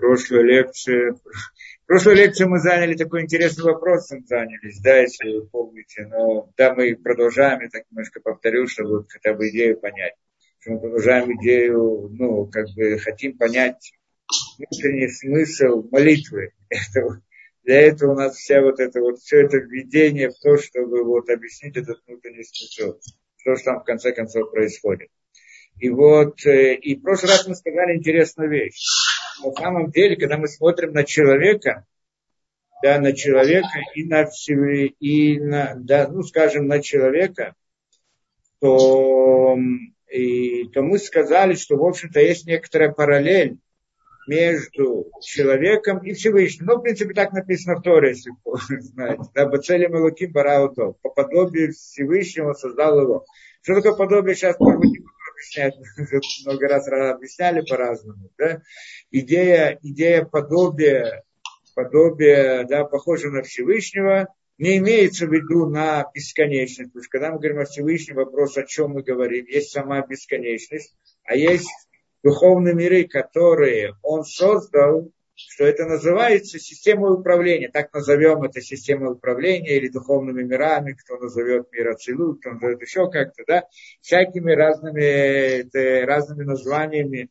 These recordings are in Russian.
прошлой лекции, в прошлой лекции мы заняли такой интересный вопрос, занялись, да, если вы помните, но да, мы продолжаем, я так немножко повторю, чтобы хотя бы идею понять. Что мы продолжаем идею, ну, как бы хотим понять внутренний смысл молитвы. Это, для этого у нас вся вот это вот, все это введение в то, чтобы вот объяснить этот внутренний смысл, что же там в конце концов происходит. И вот, э, и в прошлый раз мы сказали интересную вещь. На самом деле, когда мы смотрим на человека, да, на человека и на, и на да, ну, скажем, на человека, то, и, то мы сказали, что, в общем-то, есть некоторая параллель между человеком и Всевышним. Ну, в принципе, так написано в Торе, если знаете. Да, Бацелем Элуким Бараутов. По подобию Всевышнего создал его. Что такое подобие, сейчас, может быть, объяснять. Много раз объясняли по-разному. Да? Идея, идея подобия, подобия, да, похожа на Всевышнего, не имеется в виду на бесконечность. Потому что когда мы говорим о Всевышнем, вопрос, о чем мы говорим, есть сама бесконечность, а есть духовные миры, которые он создал, что это называется системой управления. Так назовем это системой управления или духовными мирами, кто назовет мир Ацилу, кто назовет еще как-то, да, всякими разными, это, разными названиями.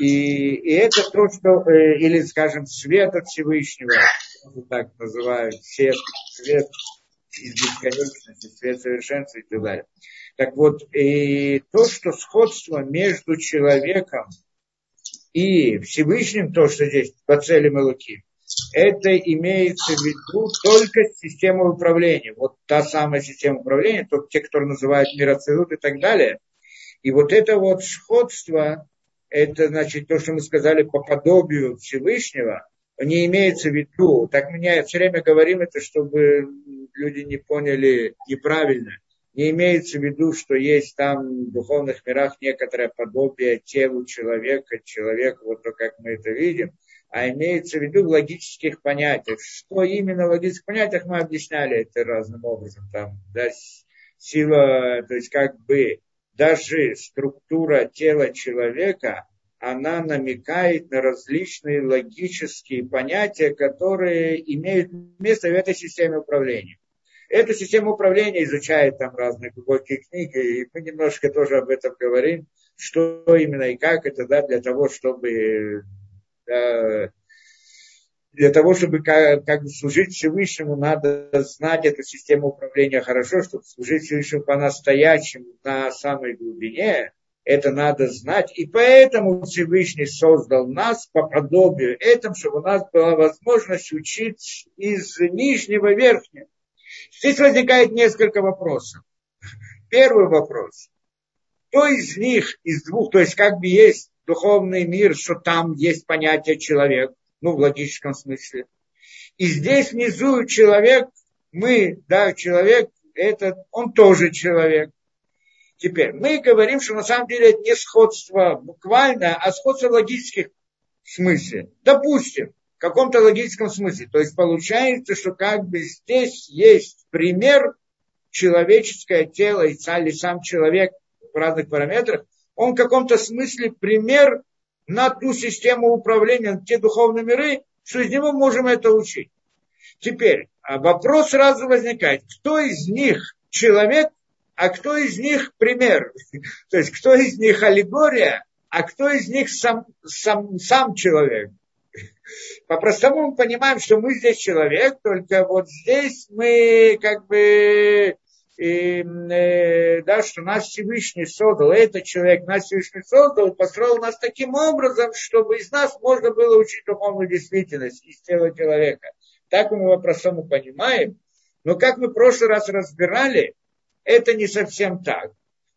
И, и это то, что, э, или, скажем, свет от Всевышнего, так называют, свет, свет из бесконечности, свет совершенства и так далее. Так вот, и то, что сходство между человеком и Всевышним, то, что здесь по цели Малуки, это имеется в виду только система управления. Вот та самая система управления, то те, которые называют мироцелут и так далее. И вот это вот сходство, это значит то, что мы сказали по подобию Всевышнего, не имеется в виду, так меня все время говорим это, чтобы люди не поняли неправильно не имеется в виду, что есть там в духовных мирах некоторое подобие телу человека, человека, вот то, как мы это видим, а имеется в виду в логических понятиях. Что именно в логических понятиях мы объясняли это разным образом. Там, да, сила, то есть как бы даже структура тела человека, она намекает на различные логические понятия, которые имеют место в этой системе управления. Эту систему управления изучают там разные глубокие книги, и мы немножко тоже об этом говорим, что именно и как это, да, для того, чтобы да, для того, чтобы как, как служить Всевышнему, надо знать эту систему управления хорошо, чтобы служить Всевышнему по-настоящему на самой глубине, это надо знать. И поэтому Всевышний создал нас по подобию этому, чтобы у нас была возможность учить из нижнего верхнего. Здесь возникает несколько вопросов. Первый вопрос. Кто из них, из двух, то есть как бы есть духовный мир, что там есть понятие человек, ну, в логическом смысле. И здесь внизу человек, мы, да, человек, это, он тоже человек. Теперь, мы говорим, что на самом деле это не сходство буквально, а сходство в логических смысле. Допустим, каком-то логическом смысле. То есть получается, что как бы здесь есть пример человеческое тело и сам человек в разных параметрах, он в каком-то смысле пример на ту систему управления, на те духовные миры, что из него можем это учить. Теперь а вопрос сразу возникает, кто из них человек, а кто из них пример? То есть кто из них аллегория, а кто из них сам, сам, сам человек? По-простому мы понимаем, что мы здесь человек, только вот здесь мы как бы и, э, да, что нас Всевышний создал, этот человек нас Всевышний создал построил нас таким образом, чтобы из нас можно было учить духовную действительность из тела человека. Так мы по-простому понимаем. Но как мы в прошлый раз разбирали, это не совсем так.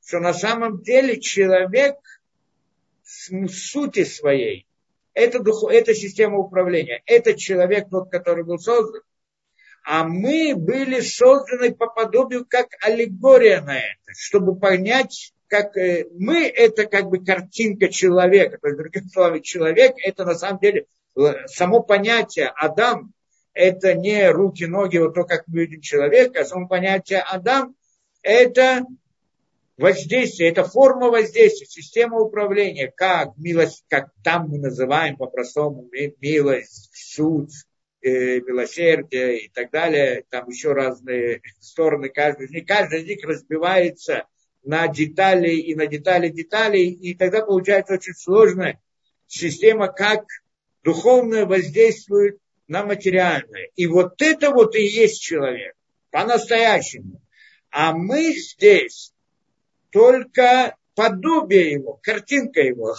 Что на самом деле человек в сути своей это, дух, это система управления. Это человек, тот, который был создан. А мы были созданы по подобию как аллегория на это, чтобы понять, как э, мы это как бы картинка человека. То есть, другими словами, человек это на самом деле э, само понятие Адам, это не руки, ноги, вот то, как мы видим человека, а само понятие Адам, это воздействие, это форма воздействия, система управления, как милость, как там мы называем по-простому милость, суд, э, милосердие и так далее, там еще разные стороны, каждый из них, каждый из них разбивается на детали и на детали деталей, и тогда получается очень сложная система, как духовное воздействует на материальное. И вот это вот и есть человек, по-настоящему. А мы здесь только подобие его, картинка его.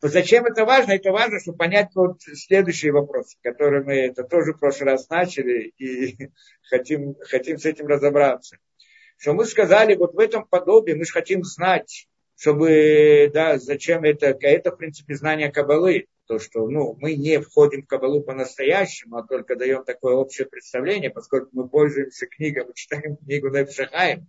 Зачем это важно? Это важно, чтобы понять вот следующий вопрос, который мы это тоже в прошлый раз начали и хотим, хотим с этим разобраться что мы сказали, вот в этом подобии мы же хотим знать, чтобы, да, зачем это, это, в принципе, знание Кабалы, то, что, ну, мы не входим в Кабалу по-настоящему, а только даем такое общее представление, поскольку мы пользуемся книгой, мы читаем книгу Непшахаем,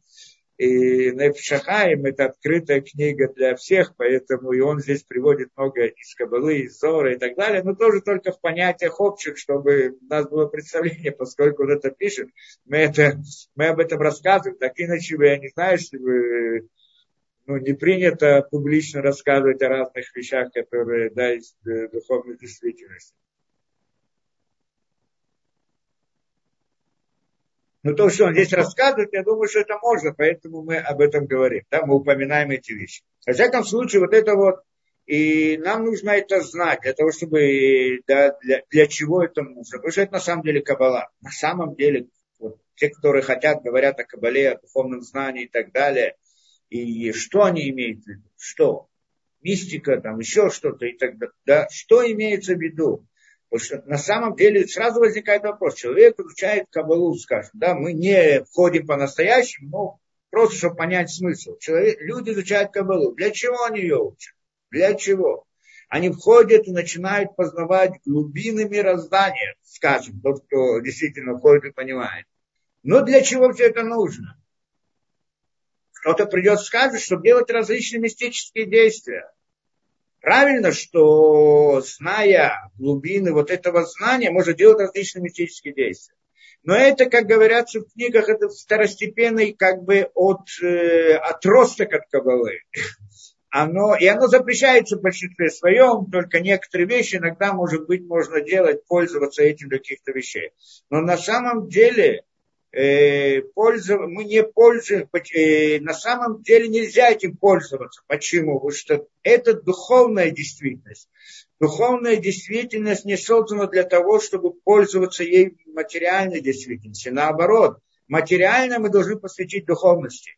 и Непшахаим – это открытая книга для всех, поэтому и он здесь приводит много из Кабалы, из Зора и так далее, но тоже только в понятиях общих, чтобы у нас было представление, поскольку он это пишет, мы, это, мы об этом рассказываем, так иначе бы, я не знаю, если бы ну, не принято публично рассказывать о разных вещах, которые, да, из э, духовной действительности. Но то, что он здесь рассказывает, я думаю, что это можно, поэтому мы об этом говорим. Да, мы упоминаем эти вещи. Во всяком случае, вот это вот, и нам нужно это знать, для того, чтобы, да, для, для чего это нужно. Потому что это на самом деле кабала. На самом деле, вот, те, которые хотят, говорят о кабале, о духовном знании и так далее, и что они имеют в виду? Что? Мистика, там еще что-то и так далее. Да? Что имеется в виду? Потому что на самом деле сразу возникает вопрос. Человек изучает Кабалу, скажем, да, мы не входим по-настоящему, но просто чтобы понять смысл. Человек, люди изучают Кабалу. Для чего они ее учат? Для чего? Они входят и начинают познавать глубины мироздания, скажем, тот, кто действительно входит и понимает. Но для чего все это нужно? Кто-то придет и скажет, чтобы делать различные мистические действия. Правильно, что зная глубины вот этого знания, можно делать различные мистические действия. Но это, как говорят в книгах, это второстепенный как бы от, э, отросток от Кабалы. Оно, и оно запрещается в большинстве своем, только некоторые вещи иногда, может быть, можно делать, пользоваться этим для каких-то вещей. Но на самом деле э, мы не пользуемся, э, на самом деле нельзя этим пользоваться. Почему? Потому что это духовная действительность. Духовная действительность не создана для того, чтобы пользоваться ей материальной действительностью. Наоборот, материально мы должны посвятить духовности.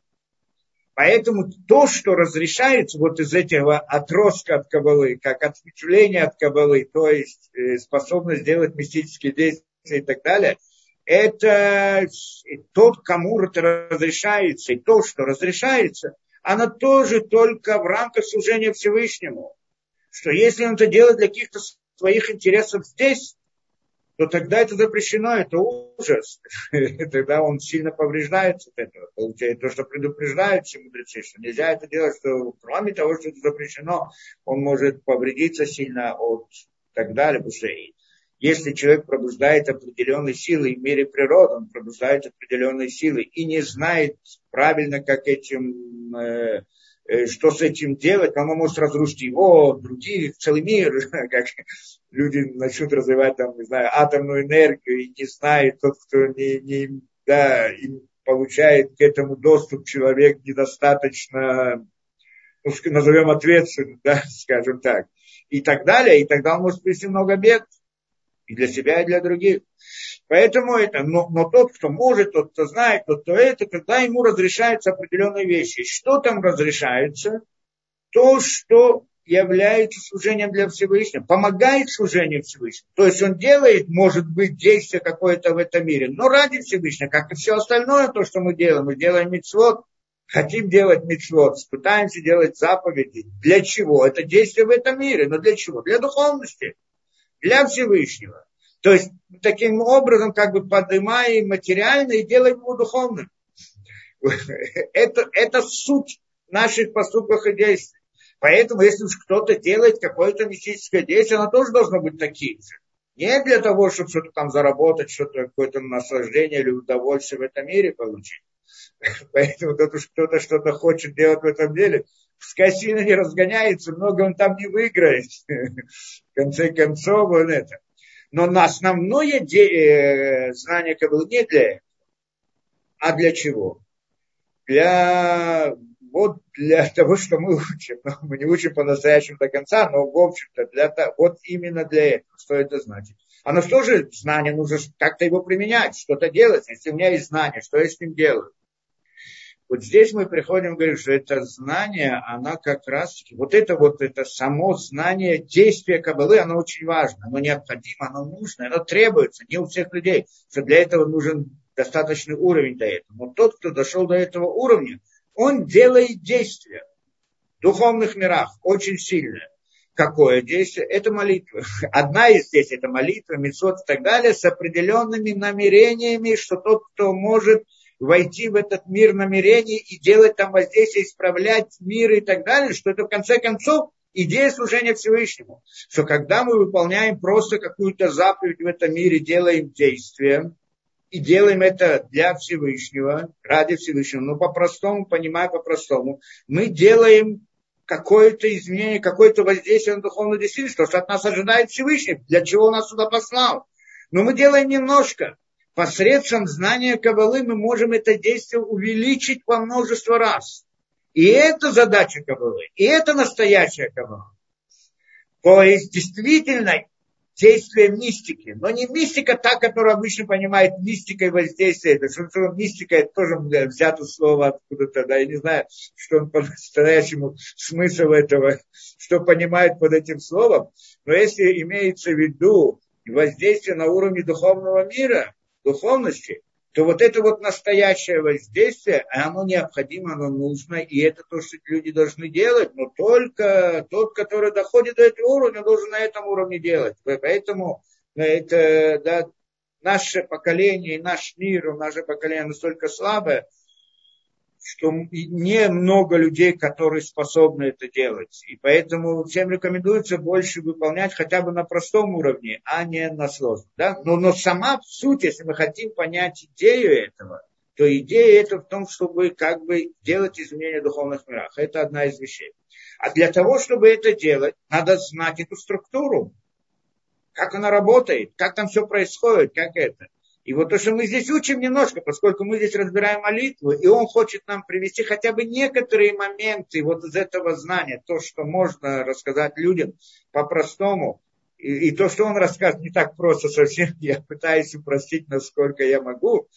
Поэтому то, что разрешается вот из этого отростка от кабалы, как ответвление от кабалы, то есть э, способность делать мистические действия и так далее, это тот, кому это разрешается, и то, что разрешается, она тоже только в рамках служения Всевышнему. Что если он это делает для каких-то своих интересов здесь, то тогда это запрещено, это ужас. тогда он сильно повреждается от этого. Получается, то, что предупреждают все мудрецы, что нельзя это делать, что кроме того, что это запрещено, он может повредиться сильно от так далее, потому что если человек пробуждает определенные силы в мире природы, он пробуждает определенные силы и не знает правильно, как этим, э, э, что с этим делать, он может разрушить его, другие, целый мир, как люди начнут развивать там, не знаю, атомную энергию и не знает тот, кто не, не да, им получает к этому доступ человек недостаточно, ну, назовем ответственным, да, скажем так, и так далее, и тогда он может привести много бед и для себя, и для других. Поэтому это, но, но тот, кто может, тот, кто знает, тот, кто это, когда ему разрешаются определенные вещи. Что там разрешается? То, что является служением для Всевышнего, помогает служению Всевышнего. То есть он делает, может быть, действие какое-то в этом мире, но ради Всевышнего, как и все остальное, то, что мы делаем. Мы делаем митцвот, хотим делать митцвот, пытаемся делать заповеди. Для чего? Это действие в этом мире, но для чего? Для духовности для Всевышнего. То есть таким образом как бы поднимаем материально и делаем его духовным. Это, это суть наших поступков и действий. Поэтому, если уж кто-то делает какое-то мистическое действие, оно тоже должно быть таким же. Не для того, чтобы что-то там заработать, что-то какое-то наслаждение или удовольствие в этом мире получить. Поэтому тот уж кто-то что-то хочет делать в этом деле, сильно не разгоняется, много он там не выиграет. В конце концов, он это. Но на основное де- э, знание Каббалы не для этого. А для чего? Для вот для того, что мы учим. Но мы не учим по-настоящему до конца, но в общем-то для того, вот именно для этого. Что это значит? Оно тоже знание, нужно как-то его применять, что-то делать. Если у меня есть знание, что я с ним делаю? Вот здесь мы приходим и говорим, что это знание, оно как раз, вот это вот, это само знание действия Кабалы, оно очень важно, оно необходимо, оно нужно, оно требуется, не у всех людей, что для этого нужен достаточный уровень до этого. Но тот, кто дошел до этого уровня, он делает действия в духовных мирах очень сильное. Какое действие? Это молитва. Одна из здесь это молитва, мецот и так далее, с определенными намерениями, что тот, кто может войти в этот мир намерений и делать там воздействие, исправлять мир и так далее, что это в конце концов идея служения Всевышнему. Что когда мы выполняем просто какую-то заповедь в этом мире, делаем действие, и делаем это для Всевышнего, ради Всевышнего, но по-простому, понимая по-простому, мы делаем какое-то изменение, какое-то воздействие на духовную действительность, то, что от нас ожидает Всевышний, для чего он нас сюда послал. Но мы делаем немножко посредством знания Кабалы мы можем это действие увеличить во множество раз. И это задача Кабалы, и это настоящая Кабала. То есть действительно действие мистики, но не мистика та, которую обычно понимает мистикой воздействия. Это что, мистика, это тоже взято слово откуда-то, да, я не знаю, что он по-настоящему смысл этого, что понимает под этим словом, но если имеется в виду воздействие на уровне духовного мира, духовности, то вот это вот настоящее воздействие, оно необходимо, оно нужно, и это то, что люди должны делать, но только тот, который доходит до этого уровня, должен на этом уровне делать. Поэтому это, да, наше поколение, наш мир, наше поколение настолько слабое, что не много людей, которые способны это делать. И поэтому всем рекомендуется больше выполнять хотя бы на простом уровне, а не на сложном. Да? Но, но сама суть, если мы хотим понять идею этого, то идея это в том, чтобы как бы делать изменения в духовных мирах. Это одна из вещей. А для того, чтобы это делать, надо знать эту структуру, как она работает, как там все происходит, как это. И вот то, что мы здесь учим немножко, поскольку мы здесь разбираем молитву, и он хочет нам привести хотя бы некоторые моменты вот из этого знания, то, что можно рассказать людям по-простому, и, и то, что он расскажет, не так просто совсем, я пытаюсь упростить, насколько я могу,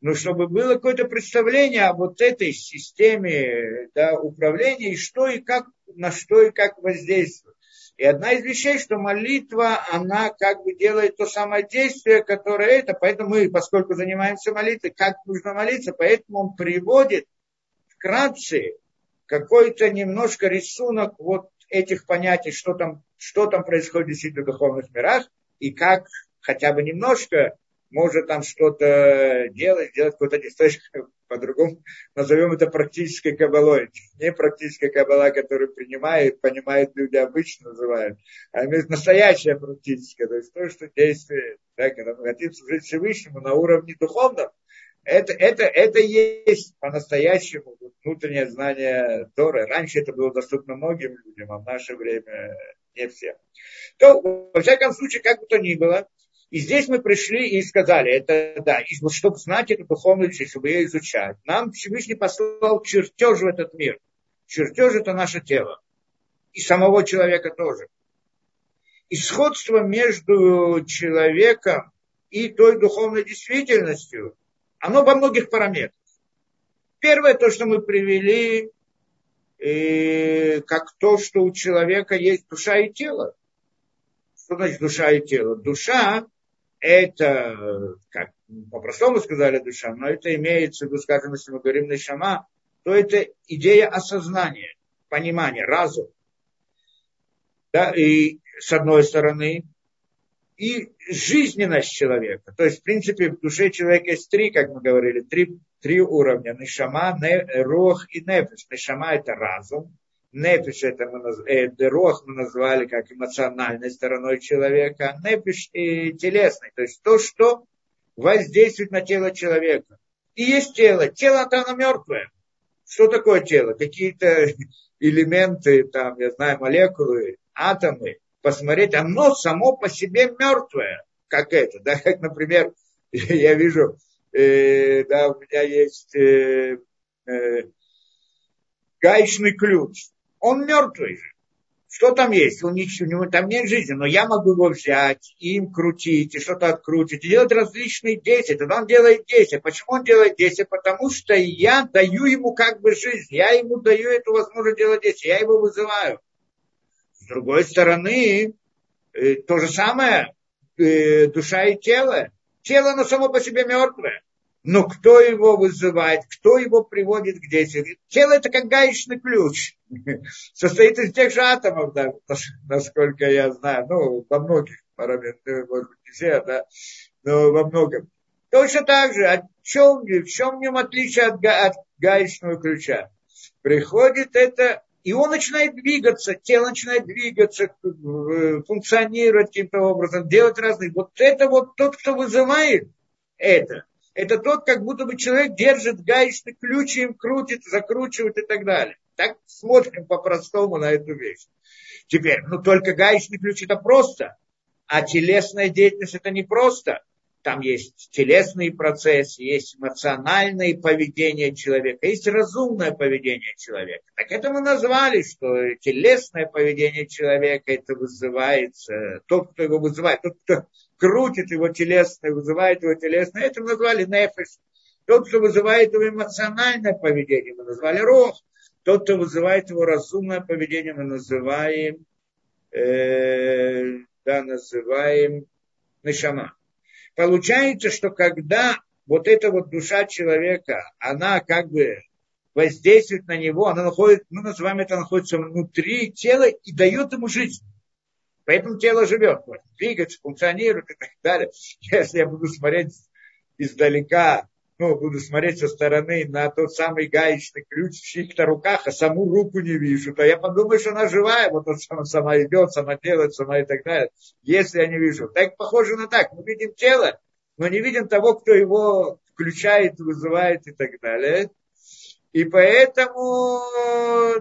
но чтобы было какое-то представление о вот этой системе да, управления, и что и как, на что и как воздействует. И одна из вещей, что молитва, она как бы делает то самое действие, которое это. Поэтому мы, поскольку занимаемся молитвой, как нужно молиться, поэтому он приводит вкратце какой-то немножко рисунок вот этих понятий, что там, что там происходит в духовных мирах, и как хотя бы немножко может там что-то делать, делать какой-то действие, по-другому назовем это практической кабалой. Не практическая кабала, которую принимают, понимают люди обычно называют, а настоящая практическая, то есть то, что действие, да, когда мы хотим служить Всевышнему на уровне духовном, это, это, это есть по-настоящему внутреннее знание Торы. Раньше это было доступно многим людям, а в наше время не всем. То, во всяком случае, как бы то ни было, и здесь мы пришли и сказали, это да, и вот чтобы знать эту духовную вещь, чтобы ее изучать, нам Всевышний послал чертеж в этот мир. Чертеж это наше тело. И самого человека тоже. И сходство между человеком и той духовной действительностью, оно во многих параметрах. Первое, то, что мы привели, э, как то, что у человека есть душа и тело. Что значит душа и тело? Душа это, как по-простому сказали душа, но это имеется в виду, скажем, если мы говорим на шама, то это идея осознания, понимания, разум. Да, и с одной стороны, и жизненность человека. То есть, в принципе, в душе человека есть три, как мы говорили, три, три уровня. Нишама, не, рох и нефиш. Нишама – это разум, Нефиш это мы назвали, э, мы назвали как эмоциональной стороной человека, а нефиш и телесной, то есть то, что воздействует на тело человека. и есть тело. Тело-то оно мертвое. Что такое тело? Какие-то элементы, там, я знаю, молекулы, атомы. Посмотреть, оно само по себе мертвое. Как это, да, как, например, я вижу, э, да, у меня есть э, э, гаечный ключ. Он мертвый же. Что там есть? У, него там нет жизни, но я могу его взять, им крутить, и что-то открутить, и делать различные действия. Тогда он делает действия. Почему он делает действия? Потому что я даю ему как бы жизнь, я ему даю эту возможность делать действия, я его вызываю. С другой стороны, э, то же самое, э, душа и тело. Тело, оно само по себе мертвое. Но кто его вызывает, кто его приводит к действию? Тело это как гаечный ключ. Состоит из тех же атомов, да, насколько я знаю. Ну, во многих параметрах, может быть, не все, да, но во многом. Точно так же, о чем, в чем в нем отличие от, от гаечного ключа? Приходит это, и он начинает двигаться, тело начинает двигаться, функционировать каким-то образом, делать разные. Вот это вот тот, кто вызывает это, это тот, как будто бы человек держит гаечный ключ, им крутит, закручивает и так далее. Так смотрим по-простому на эту вещь. Теперь, ну только гаечный ключ это просто, а телесная деятельность это не просто. Там есть телесные процессы, есть эмоциональное поведение человека, есть разумное поведение человека. Так это мы назвали, что телесное поведение человека это вызывается, тот, кто его вызывает, тот, кто крутит его телесное, вызывает его телесное, это мы назвали нефиш. Тот, кто вызывает его эмоциональное поведение, мы назвали рох. Тот, кто вызывает его разумное поведение, мы называем, э, да, называем нишама. Получается, что когда вот эта вот душа человека, она как бы воздействует на него, она находит, мы называем это, находится внутри тела и дает ему жизнь. Поэтому тело живет, может двигаться, функционирует и так далее. Если я буду смотреть издалека, ну, буду смотреть со стороны на тот самый гаечный ключ в чьих-то руках, а саму руку не вижу, то я подумаю, что она живая, вот она сама идет, сама делает, сама и так далее. Если я не вижу. Так похоже на так. Мы видим тело, но не видим того, кто его включает, вызывает и так далее. И поэтому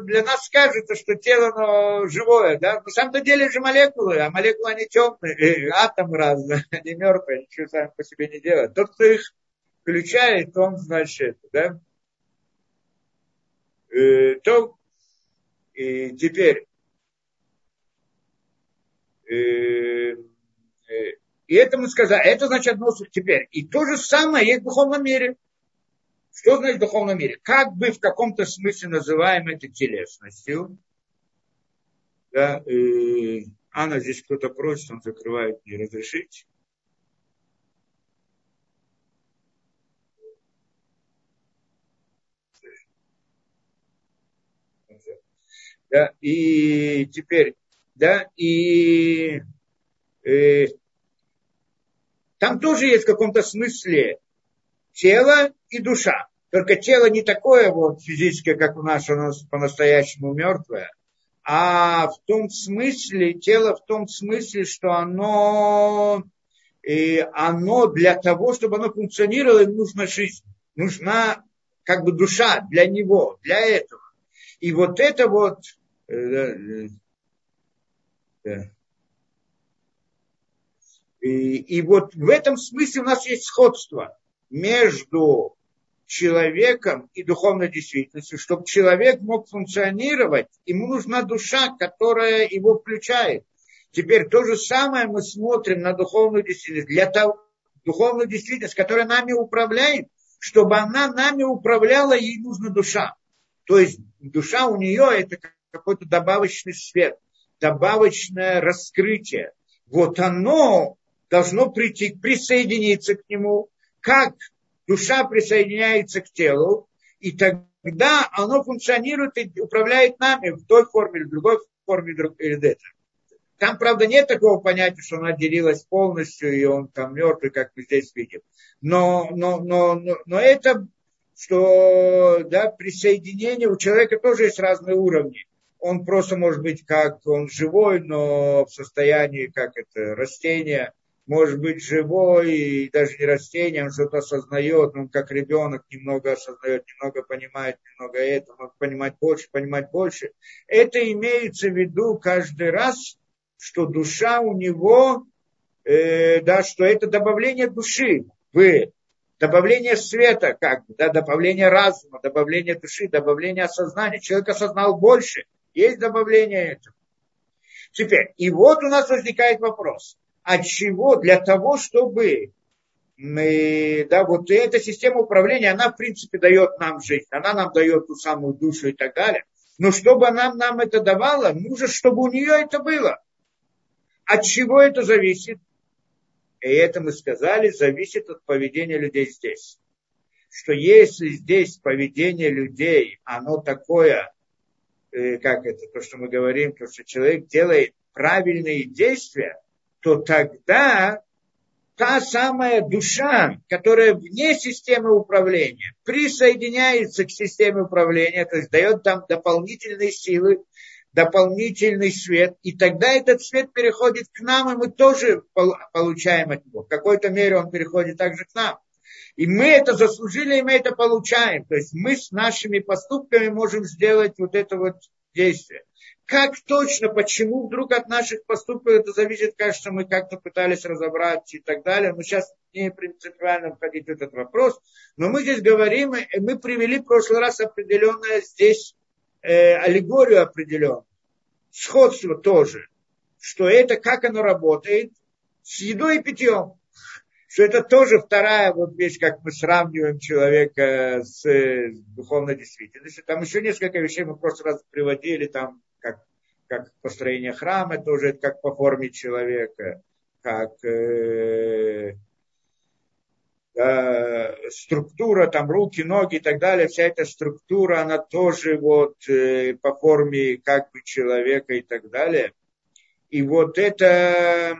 для нас кажется, что тело оно живое. Да? На самом деле же молекулы, а молекулы они темные, э, атомы разные, они мертвые, ничего сами по себе не делают. Тот, кто их включает, он значит, да? Э, то и теперь э, э, и это мы сказали, это значит одно теперь. И то же самое есть в духовном мире. Что значит в духовном мире? Как бы в каком-то смысле называем это телесностью. Да, э, Анна, здесь кто-то просит, он закрывает, не разрешить. Да, и теперь, да, и э, там тоже есть в каком-то смысле тело и душа. Только тело не такое вот физическое, как у нас, нас по-настоящему мертвое, а в том смысле, тело в том смысле, что оно, и оно для того, чтобы оно функционировало, им нужна жизнь, нужна как бы душа для него, для этого. И вот это вот, э, э, э, и, и вот в этом смысле у нас есть сходство между человеком и духовной действительностью, чтобы человек мог функционировать, ему нужна душа, которая его включает. Теперь то же самое мы смотрим на духовную действительность. Для того, духовную действительность, которая нами управляет, чтобы она нами управляла, ей нужна душа. То есть душа у нее это какой-то добавочный свет, добавочное раскрытие. Вот оно должно прийти, присоединиться к нему, как душа присоединяется к телу, и тогда оно функционирует и управляет нами в той форме или в другой форме или это. Там, правда, нет такого понятия, что она отделилась полностью, и он там мертвый, как мы здесь видим. Но, но, но, но, но это, что да, присоединение у человека тоже есть разные уровни. Он просто может быть как он живой, но в состоянии, как это, растения, может быть живой, и даже не растение, он что-то осознает, он как ребенок немного осознает, немного понимает, немного это, может понимать больше, понимать больше. Это имеется в виду каждый раз, что душа у него, э, да, что это добавление души в добавление света, как бы, да, добавление разума, добавление души, добавление осознания. Человек осознал больше, есть добавление этого. Теперь, и вот у нас возникает вопрос – от чего? Для того, чтобы мы, да, вот эта система управления, она, в принципе, дает нам жизнь, она нам дает ту самую душу и так далее. Но чтобы она нам это давала, нужно, чтобы у нее это было. От чего это зависит? И это мы сказали, зависит от поведения людей здесь. Что если здесь поведение людей, оно такое, э, как это, то, что мы говорим, то, что человек делает правильные действия, то тогда та самая душа, которая вне системы управления, присоединяется к системе управления, то есть дает там дополнительные силы, дополнительный свет, и тогда этот свет переходит к нам, и мы тоже получаем от него. В какой-то мере он переходит также к нам. И мы это заслужили, и мы это получаем. То есть мы с нашими поступками можем сделать вот это вот действие. Как точно, почему вдруг от наших поступков это зависит, кажется, мы как-то пытались разобрать и так далее. Но сейчас не принципиально входить в этот вопрос. Но мы здесь говорим, мы привели в прошлый раз определенное здесь э, аллегорию определенную. Сходство тоже. Что это, как оно работает с едой и питьем. Что это тоже вторая вот вещь, как мы сравниваем человека с, с духовной действительностью. Там еще несколько вещей мы в прошлый раз приводили, там как, как построение храма, тоже как по форме человека, как э, э, структура, там руки, ноги и так далее, вся эта структура, она тоже вот э, по форме как бы человека и так далее. И вот это,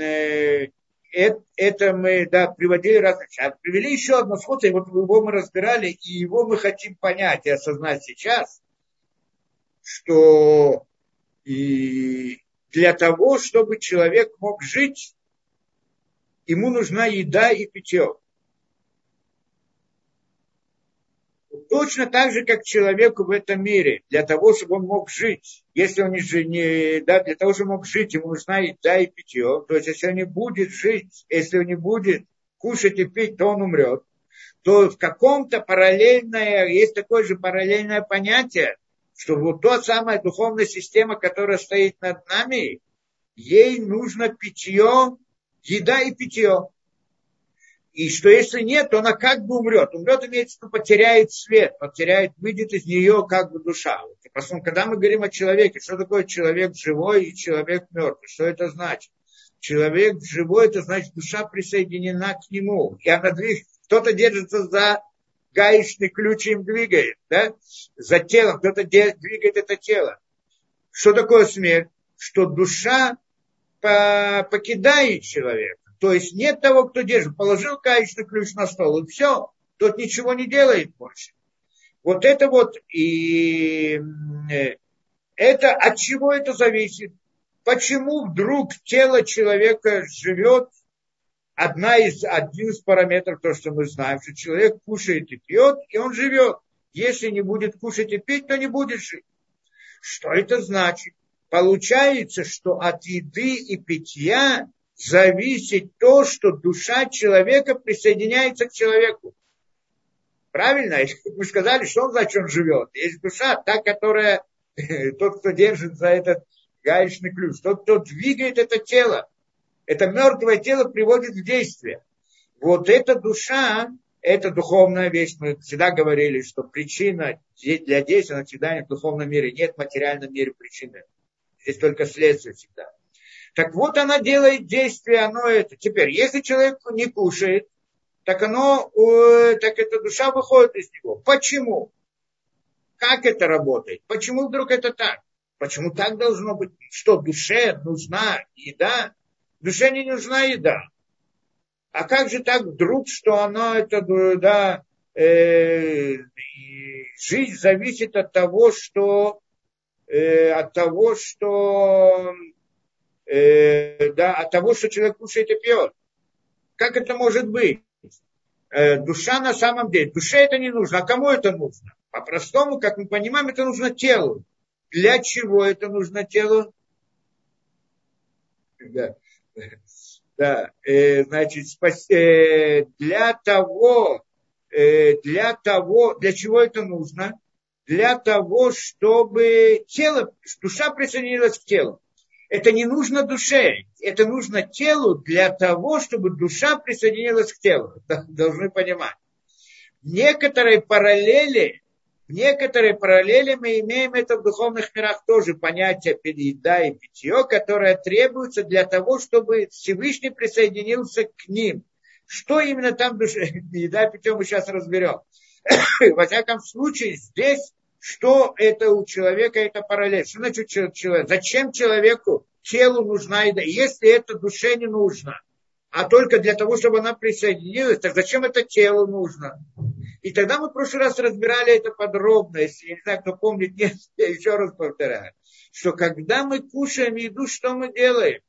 э, это, это мы да, приводили разные. А привели еще одно сходство, и вот его мы разбирали, и его мы хотим понять и осознать сейчас что и для того, чтобы человек мог жить, ему нужна еда и питье. Точно так же, как человеку в этом мире, для того, чтобы он мог жить. Если он не, не да, для того, чтобы мог жить, ему нужна еда и питье. То есть, если он не будет жить, если он не будет кушать и пить, то он умрет. То в каком-то параллельное, есть такое же параллельное понятие, что вот та самая духовная система, которая стоит над нами, ей нужно питье, еда и питье. И что если нет, то она как бы умрет. Умрет, имеется в виду, потеряет свет, потеряет, выйдет из нее как бы душа. Просто когда мы говорим о человеке, что такое человек живой и человек мертвый, что это значит? Человек живой, это значит, душа присоединена к нему. И она. Кто-то держится за гаечный ключ им двигает, да? За телом кто-то двигает это тело. Что такое смерть? Что душа покидает человека. То есть нет того, кто держит. Положил гаечный ключ на стол, и все. Тот ничего не делает больше. Вот это вот и это от чего это зависит? Почему вдруг тело человека живет одна из, один из параметров, то, что мы знаем, что человек кушает и пьет, и он живет. Если не будет кушать и пить, то не будет жить. Что это значит? Получается, что от еды и питья зависит то, что душа человека присоединяется к человеку. Правильно? Мы сказали, что он значит, он живет. Есть душа, та, которая, тот, кто держит за этот гаечный ключ, тот, кто двигает это тело это мертвое тело приводит в действие. Вот эта душа, это духовная вещь. Мы всегда говорили, что причина для действия она всегда нет в духовном мире. Нет в материальном мире причины. Здесь только следствие всегда. Так вот она делает действие, оно это. Теперь, если человек не кушает, так оно, так эта душа выходит из него. Почему? Как это работает? Почему вдруг это так? Почему так должно быть? Что душе нужна еда? Душе не нужна еда. А как же так вдруг, что она, это, да, э, жизнь зависит от того, что, э, от того, что э, да, от того, что человек кушает и пьет. Как это может быть? Э, душа на самом деле, душе это не нужно, а кому это нужно? По-простому, как мы понимаем, это нужно телу. Для чего это нужно телу? Да. Да, э, значит, спас, э, для того, э, для того, для чего это нужно? Для того, чтобы тело, душа присоединилась к телу. Это не нужно душе, это нужно телу для того, чтобы душа присоединилась к телу. Должны понимать. Некоторые параллели в некоторые параллели мы имеем это в духовных мирах тоже понятие еда и питье, которое требуется для того, чтобы Всевышний присоединился к ним. Что именно там душа, еда и питье мы сейчас разберем. Во всяком случае, здесь что это у человека, это параллель. Что значит человек? Зачем человеку телу нужна еда, если это душе не нужно? а только для того, чтобы она присоединилась, так зачем это телу нужно? И тогда мы в прошлый раз разбирали это подробно, если я не знаю, кто помнит, нет, я еще раз повторяю, что когда мы кушаем еду, что мы делаем?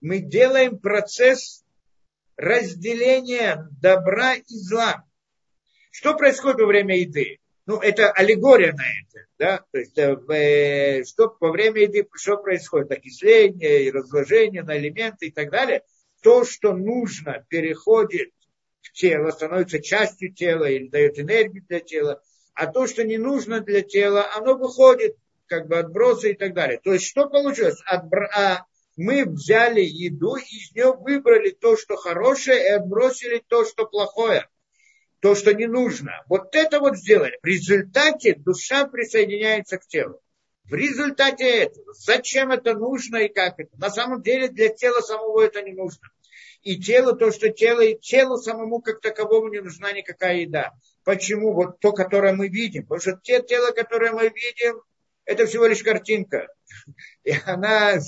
Мы делаем процесс разделения добра и зла. Что происходит во время еды? Ну, это аллегория на это, да, то есть, э, что во время еды, что происходит? Окисление и разложение на элементы и так далее – то, что нужно, переходит тело, становится частью тела или дает энергию для тела, а то, что не нужно для тела, оно выходит, как бы отбросы и так далее. То есть что получилось? Отбр... А мы взяли еду и из нее выбрали то, что хорошее, и отбросили то, что плохое, то, что не нужно. Вот это вот сделали. В результате душа присоединяется к телу. В результате этого, зачем это нужно и как это? На самом деле для тела самого это не нужно и телу то, что тело, и телу самому как таковому не нужна никакая еда. Почему? Вот то, которое мы видим. Потому что те тело, которое мы видим, это всего лишь картинка. И она,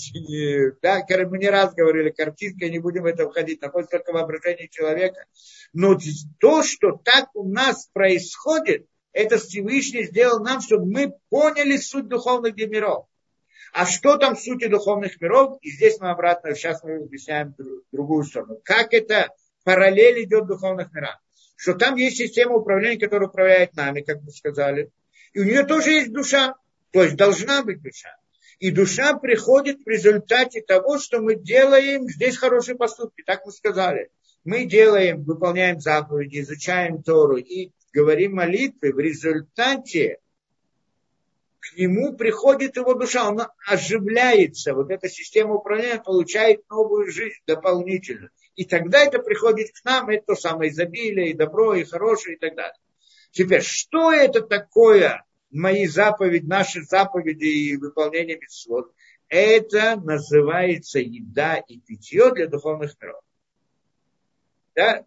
да, мы не раз говорили, картинка, не будем в это входить, находится только воображение человека. Но то, что так у нас происходит, это Всевышний сделал нам, чтобы мы поняли суть духовных миров. А что там в сути духовных миров? И здесь мы обратно, сейчас мы объясняем другую сторону. Как это параллель идет в духовных мирах? Что там есть система управления, которая управляет нами, как мы сказали. И у нее тоже есть душа. То есть должна быть душа. И душа приходит в результате того, что мы делаем здесь хорошие поступки, так мы сказали. Мы делаем, выполняем заповеди, изучаем Тору и говорим молитвы. В результате к нему приходит его душа, он оживляется, вот эта система управления получает новую жизнь дополнительно. И тогда это приходит к нам, это то самое изобилие, и добро, и хорошее, и так далее. Теперь, что это такое, мои заповеди, наши заповеди и выполнение митцвот? Это называется еда и питье для духовных миров. Да?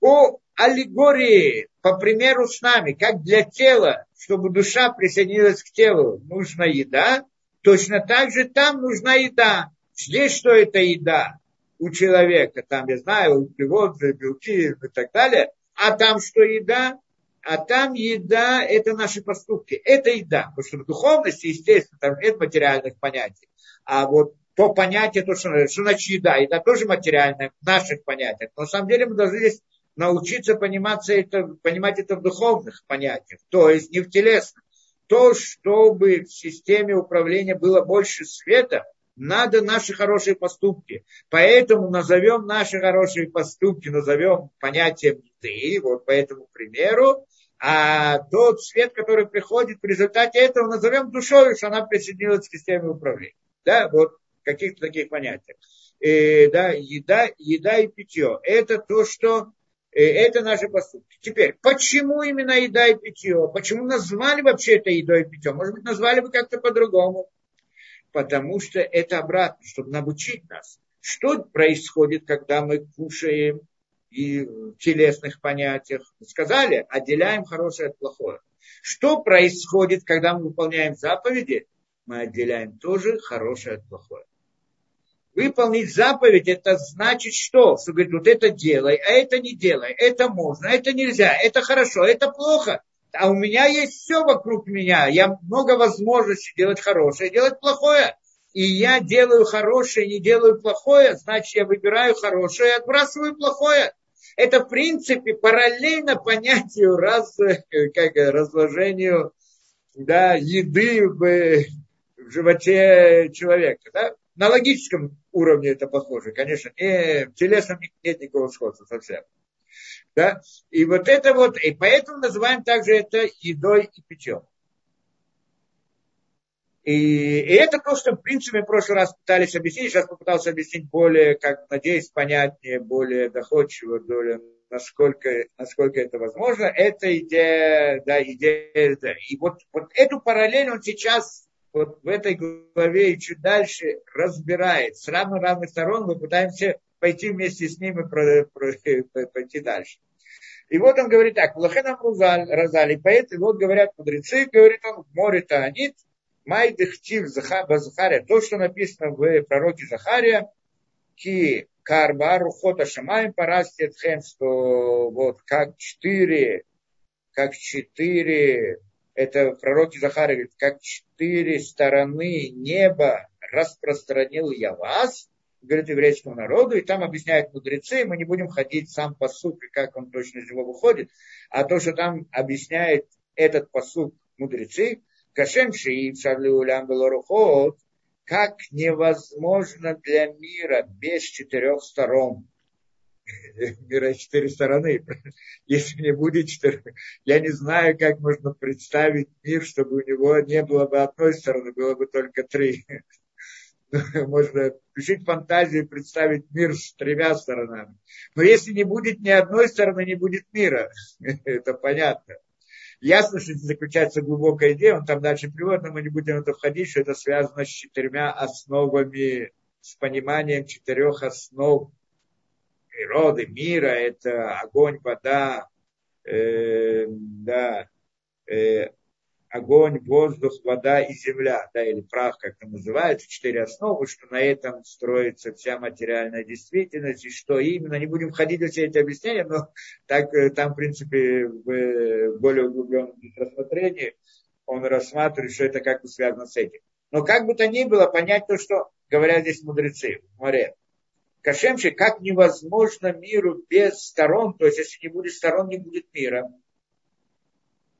По аллегории, по примеру с нами, как для тела, чтобы душа присоединилась к телу, нужна еда, точно так же там нужна еда. Здесь что это еда у человека? Там, я знаю, углеводы, белки и так далее. А там что еда? А там еда – это наши поступки. Это еда. Потому что в духовности, естественно, там нет материальных понятий. А вот то понятие, то, что, что значит еда, еда тоже материальное в наших понятиях. Но на самом деле мы должны здесь научиться понимать это, понимать это в духовных понятиях, то есть не в телесных. То, чтобы в системе управления было больше света, надо наши хорошие поступки. Поэтому назовем наши хорошие поступки, назовем понятием еды, вот по этому примеру, а тот свет, который приходит в результате этого, назовем душой, что она присоединилась к системе управления. Да, вот каких-то таких понятиях. И, да, еда, еда и питье. Это то, что Э, это наши поступки. Теперь, почему именно еда и питье? Почему назвали вообще это едой и питьем? Может быть, назвали бы как-то по-другому. Потому что это обратно, чтобы научить нас, что происходит, когда мы кушаем и в телесных понятиях. Сказали, отделяем хорошее от плохого. Что происходит, когда мы выполняем заповеди? Мы отделяем тоже хорошее от плохого. Выполнить заповедь, это значит что? Что говорит, вот это делай, а это не делай, это можно, а это нельзя, это хорошо, это плохо. А у меня есть все вокруг меня, я много возможностей делать хорошее, делать плохое. и я делаю хорошее, не делаю плохое, значит, я выбираю хорошее и отбрасываю плохое. Это, в принципе, параллельно понятию раз, как, разложению да, еды в, в животе человека. Да? На логическом уровне это похоже. Конечно, не, в телесном нет никакого сходства совсем. Да? И вот это вот, и поэтому называем также это едой и питьем. И, и это то, что, в принципе, в прошлый раз пытались объяснить, сейчас попытался объяснить более, как надеюсь, понятнее, более доходчиво, более, насколько, насколько это возможно. Это идея, да, идея, да. И вот, вот эту параллель он сейчас вот в этой главе и чуть дальше разбирает. С разных-разных сторон мы пытаемся пойти вместе с ним и про, про, пойти дальше. И вот он говорит так, Лахенам Разали, поэты, вот говорят мудрецы, говорит он, море Таанит, Май дехтив Захария, то, что написано в пророке Захария, ки карба рухота шамаем парастет хем, что вот как четыре, как четыре, это пророки Захария говорит, как четыре стороны неба распространил я вас, говорит еврейскому народу, и там объясняют мудрецы, мы не будем ходить сам по и как он точно из него выходит, а то, что там объясняет этот посук мудрецы, Кашем Шиив Шарли Улям как невозможно для мира без четырех сторон. Мира четыре стороны. Если не будет четырех, я не знаю, как можно представить мир, чтобы у него не было бы одной стороны, было бы только три. Можно включить фантазию и представить мир с тремя сторонами. Но если не будет ни одной стороны, не будет мира. Это понятно. Ясно, что заключается глубокая идея, он там дальше приводит, но мы не будем в это входить, что это связано с четырьмя основами, с пониманием четырех основ природы, мира. Это огонь, вода, э, да, э, огонь, воздух, вода и земля, да, или прах, как это называется, четыре основы, что на этом строится вся материальная действительность, и что именно, не будем ходить во все эти объяснения, но так, э, там, в принципе, в более углубленном рассмотрении он рассматривает, что это как бы связано с этим. Но как бы то ни было, понять то, что говорят здесь мудрецы в море. Кашемши, как невозможно миру без сторон, то есть если не будет сторон, не будет мира.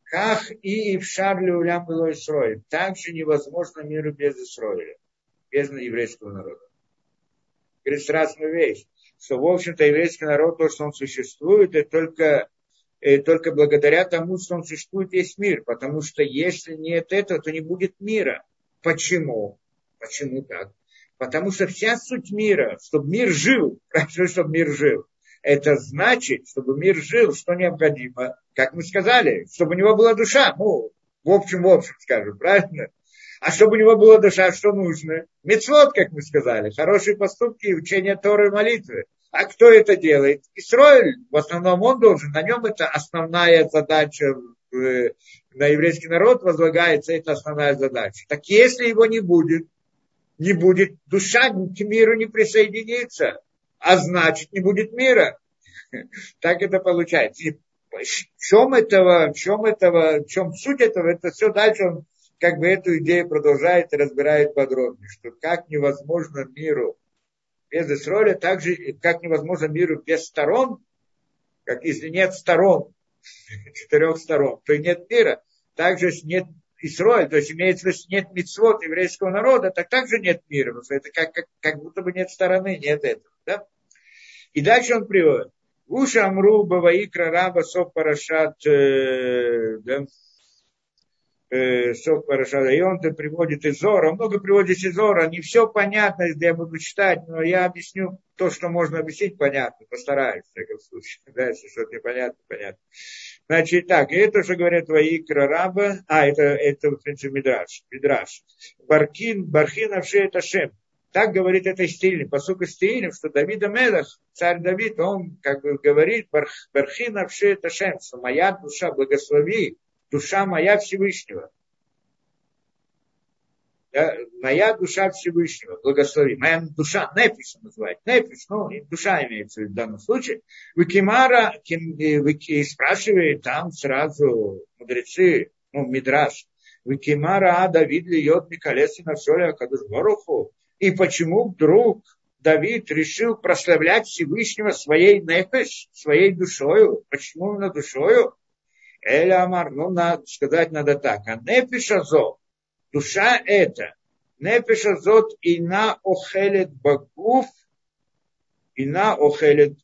Как и в Шарле Улям было Исроиль. Также невозможно миру без Исроиля, без еврейского народа. Говорит страшную вещь, что, в общем-то, еврейский народ, то, что он существует, это только, это только благодаря тому, что он существует весь мир. Потому что если нет этого, то не будет мира. Почему? Почему так? Потому что вся суть мира, чтобы мир жил, хорошо, чтобы мир жил, это значит, чтобы мир жил, что необходимо, как мы сказали, чтобы у него была душа, ну, в общем, в общем, скажем, правильно? А чтобы у него была душа, что нужно? Мецвод, как мы сказали, хорошие поступки, учение Торы и молитвы. А кто это делает? Исроиль, в основном он должен, на нем это основная задача, на еврейский народ возлагается это основная задача. Так если его не будет, не будет, душа к миру не присоединится а значит не будет мира. Так это получается. И в чем этого, в чем этого, в чем суть этого, это все дальше он как бы эту идею продолжает и разбирает подробнее, что как невозможно миру без Исроля, так же, как невозможно миру без сторон, как если нет сторон, четырех сторон, то и нет мира. Также нет Исроэль, то есть имеется в виду, нет митцвот еврейского народа, так также нет мира. Это как, как, как будто бы нет стороны, нет этого. Да? И дальше он приводит. Уша Амру Баваикра Раба Сов Парашат э, да, э, Сов Парашат. И он -то приводит из Зора. Много приводит из Зора. Не все понятно, если я буду читать, но я объясню то, что можно объяснить, понятно. Постараюсь, в всяком случае. Да, если что-то непонятно, понятно. Значит, так, это что говорят твои раба, а, это, это, в принципе, Мидраш, Мидраш. Баркин, Бархин Авше это Шем. Так говорит это Стилин, посука Стилин, что Давид Амелах, царь Давид, он как бы говорит, Бархин Авше это Шем, что моя душа, благослови, душа моя Всевышнего. Да, моя душа Всевышнего, благослови. Моя душа, Нефиш называется, Нефиш, ну, душа имеется в данном случае. Викимара э, спрашивает там сразу мудрецы, ну, Мидраш, Викимара Давид льет Микалеси на соли Акадушборуху. И почему вдруг Давид решил прославлять Всевышнего своей нефеш, своей душою? Почему именно душою? Эля Амар, ну, надо сказать надо так. А нефеш азот, душа это, нефеш азот ина охелет багуф, ина охелет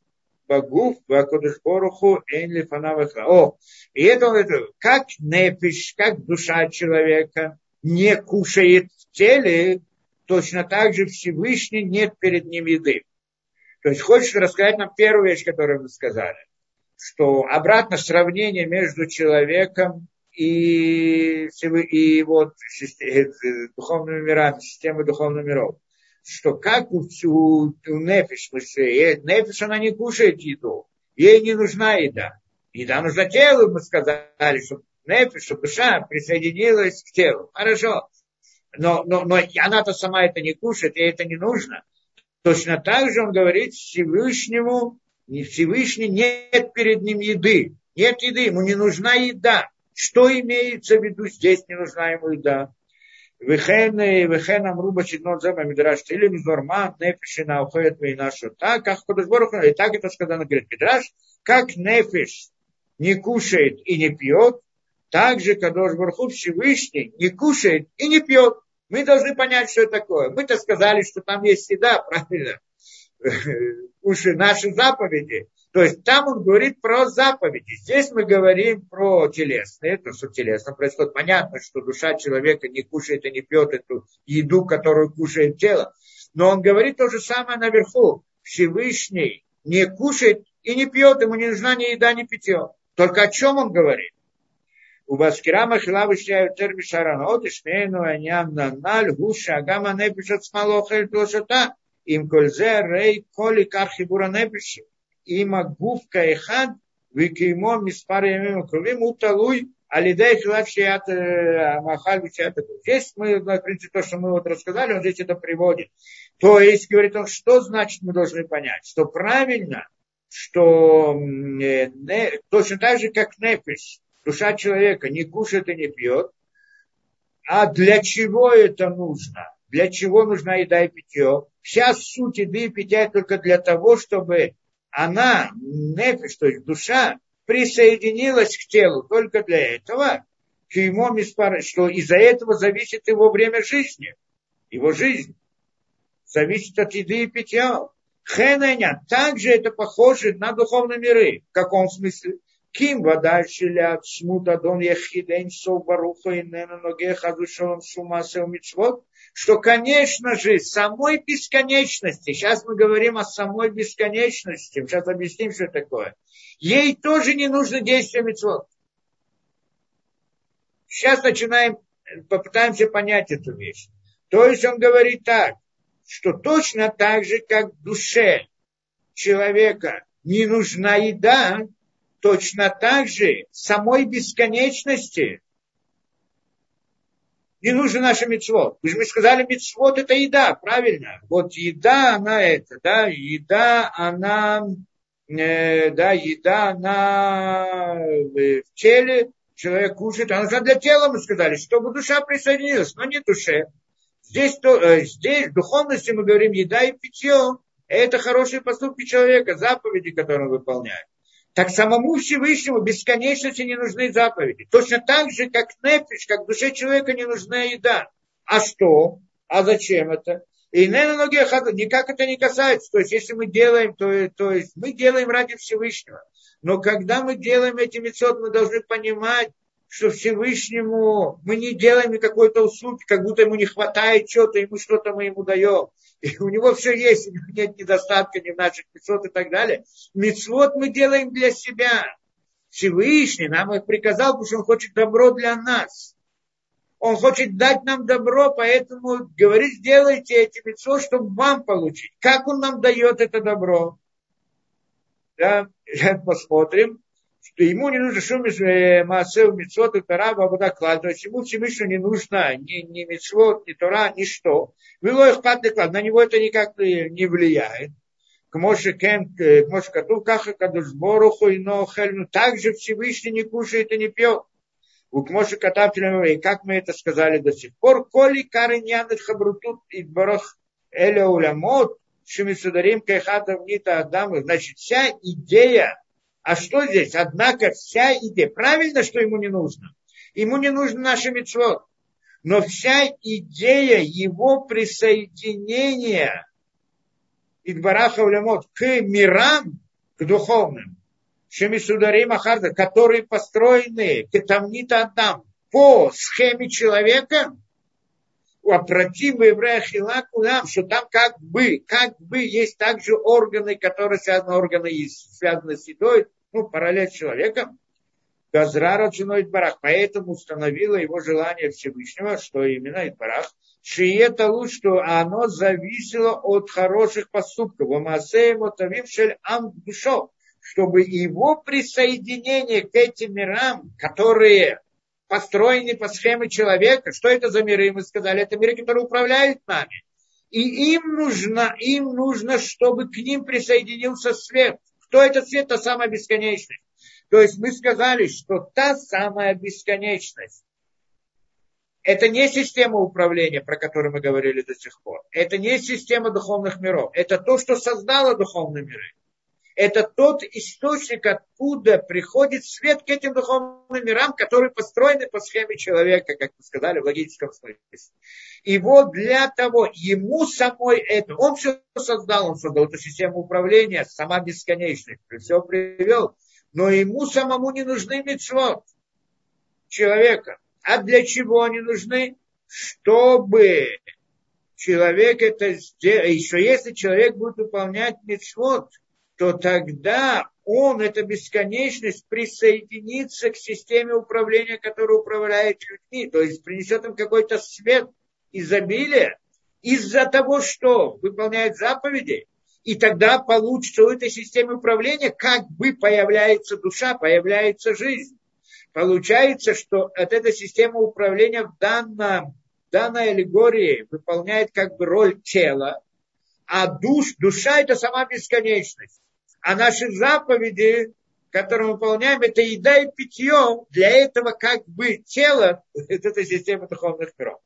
багуф, вакодушборуху эйн лифанаваха. О, и это, это как нефиш, как душа человека не кушает в теле, точно так же Всевышний нет перед ним еды. То есть хочешь рассказать нам первую вещь, которую мы сказали, что обратно сравнение между человеком и, и вот духовными мирами, системой духовных миров что как у, у, у Нефиш, Нефиш она не кушает еду, ей не нужна еда. Еда нужна телу, мы сказали, что Нефиш, чтобы душа присоединилась к телу. Хорошо. Но, но, но она-то сама это не кушает, ей это не нужно. Точно так же он говорит Всевышнему, Всевышний нет перед ним еды. Нет еды, ему не нужна еда. Что имеется в виду здесь, не нужна ему еда. Вехен, вехен амруба чинот мидраш тилим норма нефиши уходит ми нашу. Так, как Кудашборуху, и так это сказано, говорит мидраш, как нефиш не кушает и не пьет, так же Кадошбарху Всевышний не кушает и не пьет. Мы должны понять, что это такое. Мы-то сказали, что там есть еда, правильно? Уши наши заповеди. То есть там он говорит про заповеди. Здесь мы говорим про телесные, то, что телесно происходит. Понятно, что душа человека не кушает и не пьет эту еду, которую кушает тело. Но он говорит то же самое наверху. Всевышний не кушает и не пьет, ему не нужна ни еда, ни питье. Только о чем он говорит? У Баскира Махила вышляют терми шаранот, и шмейну анян наналь, гуша, агама непишат плошата, им кользе рей коли кархибура непиши има гуфка эхад, викимо миспар ямим кровим, уталуй, алидей хилат шият махаль. Здесь мы, в принципе, то, что мы вот рассказали, он здесь это приводит. То есть, говорит он, что значит мы должны понять? Что правильно, что не, точно так же, как нефиш, душа человека не кушает и не пьет, а для чего это нужно? Для чего нужна еда и питье? Вся суть еды и питья только для того, чтобы она, нефиш, то есть душа, присоединилась к телу только для этого, что из-за этого зависит его время жизни, его жизнь. Зависит от еды и питья. Хененя, также это похоже на духовные миры. В каком смысле? Ким вода шилят смута дон ехидень сов баруха и нена ноге хазушалом шумасел мицвод что, конечно же, самой бесконечности, сейчас мы говорим о самой бесконечности, сейчас объясним, что такое, ей тоже не нужно действие мецвод. Сейчас начинаем, попытаемся понять эту вещь. То есть он говорит так, что точно так же, как душе человека не нужна еда, точно так же самой бесконечности не нужно наше мецвод. Вы же мы сказали, мецвод это еда, правильно? Вот еда, она это, да, еда, она, э, да, еда, она в теле, человек кушает, она нужна для тела, мы сказали, чтобы душа присоединилась, но не душе. Здесь, то, э, здесь в духовности мы говорим еда и питье, это хорошие поступки человека, заповеди, которые он выполняет так самому Всевышнему бесконечности не нужны заповеди. Точно так же, как нефиш, как душе человека не нужна еда. А что? А зачем это? И наверное, никак это не касается. То есть, если мы делаем, то, то есть мы делаем ради Всевышнего. Но когда мы делаем эти мецод, мы должны понимать, что Всевышнему мы не делаем какой-то услуги, как будто ему не хватает чего-то, ему что-то мы ему даем и у него все есть, у него нет недостатка ни в наших мецвод и так далее. Мецвод мы делаем для себя. Всевышний нам их приказал, потому что он хочет добро для нас. Он хочет дать нам добро, поэтому говорит, сделайте эти мецвод, чтобы вам получить. Как он нам дает это добро? Да, посмотрим что ему не нужно шум Маасеу Мицвот и Тора Бабудаклад, то есть ему Всевышнему не нужно ни, ни Мицвот, ни Тора, ни что. Было их клад, на него это никак не влияет. К Моше Кен, к Моше Кату, Каха Кадушборуху и Нохельну, также Всевышний не кушает и не пьет. Укмоши катаптелем, и как мы это сказали до сих пор, коли кариньян хабрутут и барах эля улямот, шемисударим кайхата внита адамы. Значит, вся идея, а что здесь? Однако вся идея, правильно, что ему не нужно? Ему не нужно наше митцвот. Но вся идея его присоединения Идбараха Улямот к мирам, к духовным, Шемисударим Ахарда, которые построены Кетамнита Адам по схеме человека, опротив еврея Хилакулам, что там как бы, как бы есть также органы, которые связаны, органы связаны с едой, ну, параллель человеком, Газрара ценой Барах. Поэтому установило его желание Всевышнего, что именно Идбарах, это лучше, что оно зависело от хороших поступков. Чтобы его присоединение к этим мирам, которые построены по схеме человека, что это за миры, мы сказали, это миры, которые управляют нами. И им нужно, им нужно, чтобы к ним присоединился свет. Кто этот свет? Та самая бесконечность. То есть мы сказали, что та самая бесконечность, это не система управления, про которую мы говорили до сих пор. Это не система духовных миров. Это то, что создало духовные миры. Это тот источник, откуда приходит свет к этим духовным мирам, которые построены по схеме человека, как мы сказали, в логическом смысле. И вот для того, ему самой это, он все создал, он создал эту систему управления, сама бесконечность, все привел но ему самому не нужны мецвод человека. А для чего они нужны? Чтобы человек это сделал. Еще если человек будет выполнять мецвод, то тогда он, эта бесконечность, присоединится к системе управления, которая управляет людьми. То есть принесет им какой-то свет, изобилие из-за того, что выполняет заповеди, и тогда получится у этой системы управления как бы появляется душа, появляется жизнь. Получается, что от этой системы управления в данном, данной аллегории выполняет как бы роль тела, а душ, душа это сама бесконечность. А наши заповеди, которые мы выполняем, это еда и питье для этого как бы тела, это эта система духовных миров.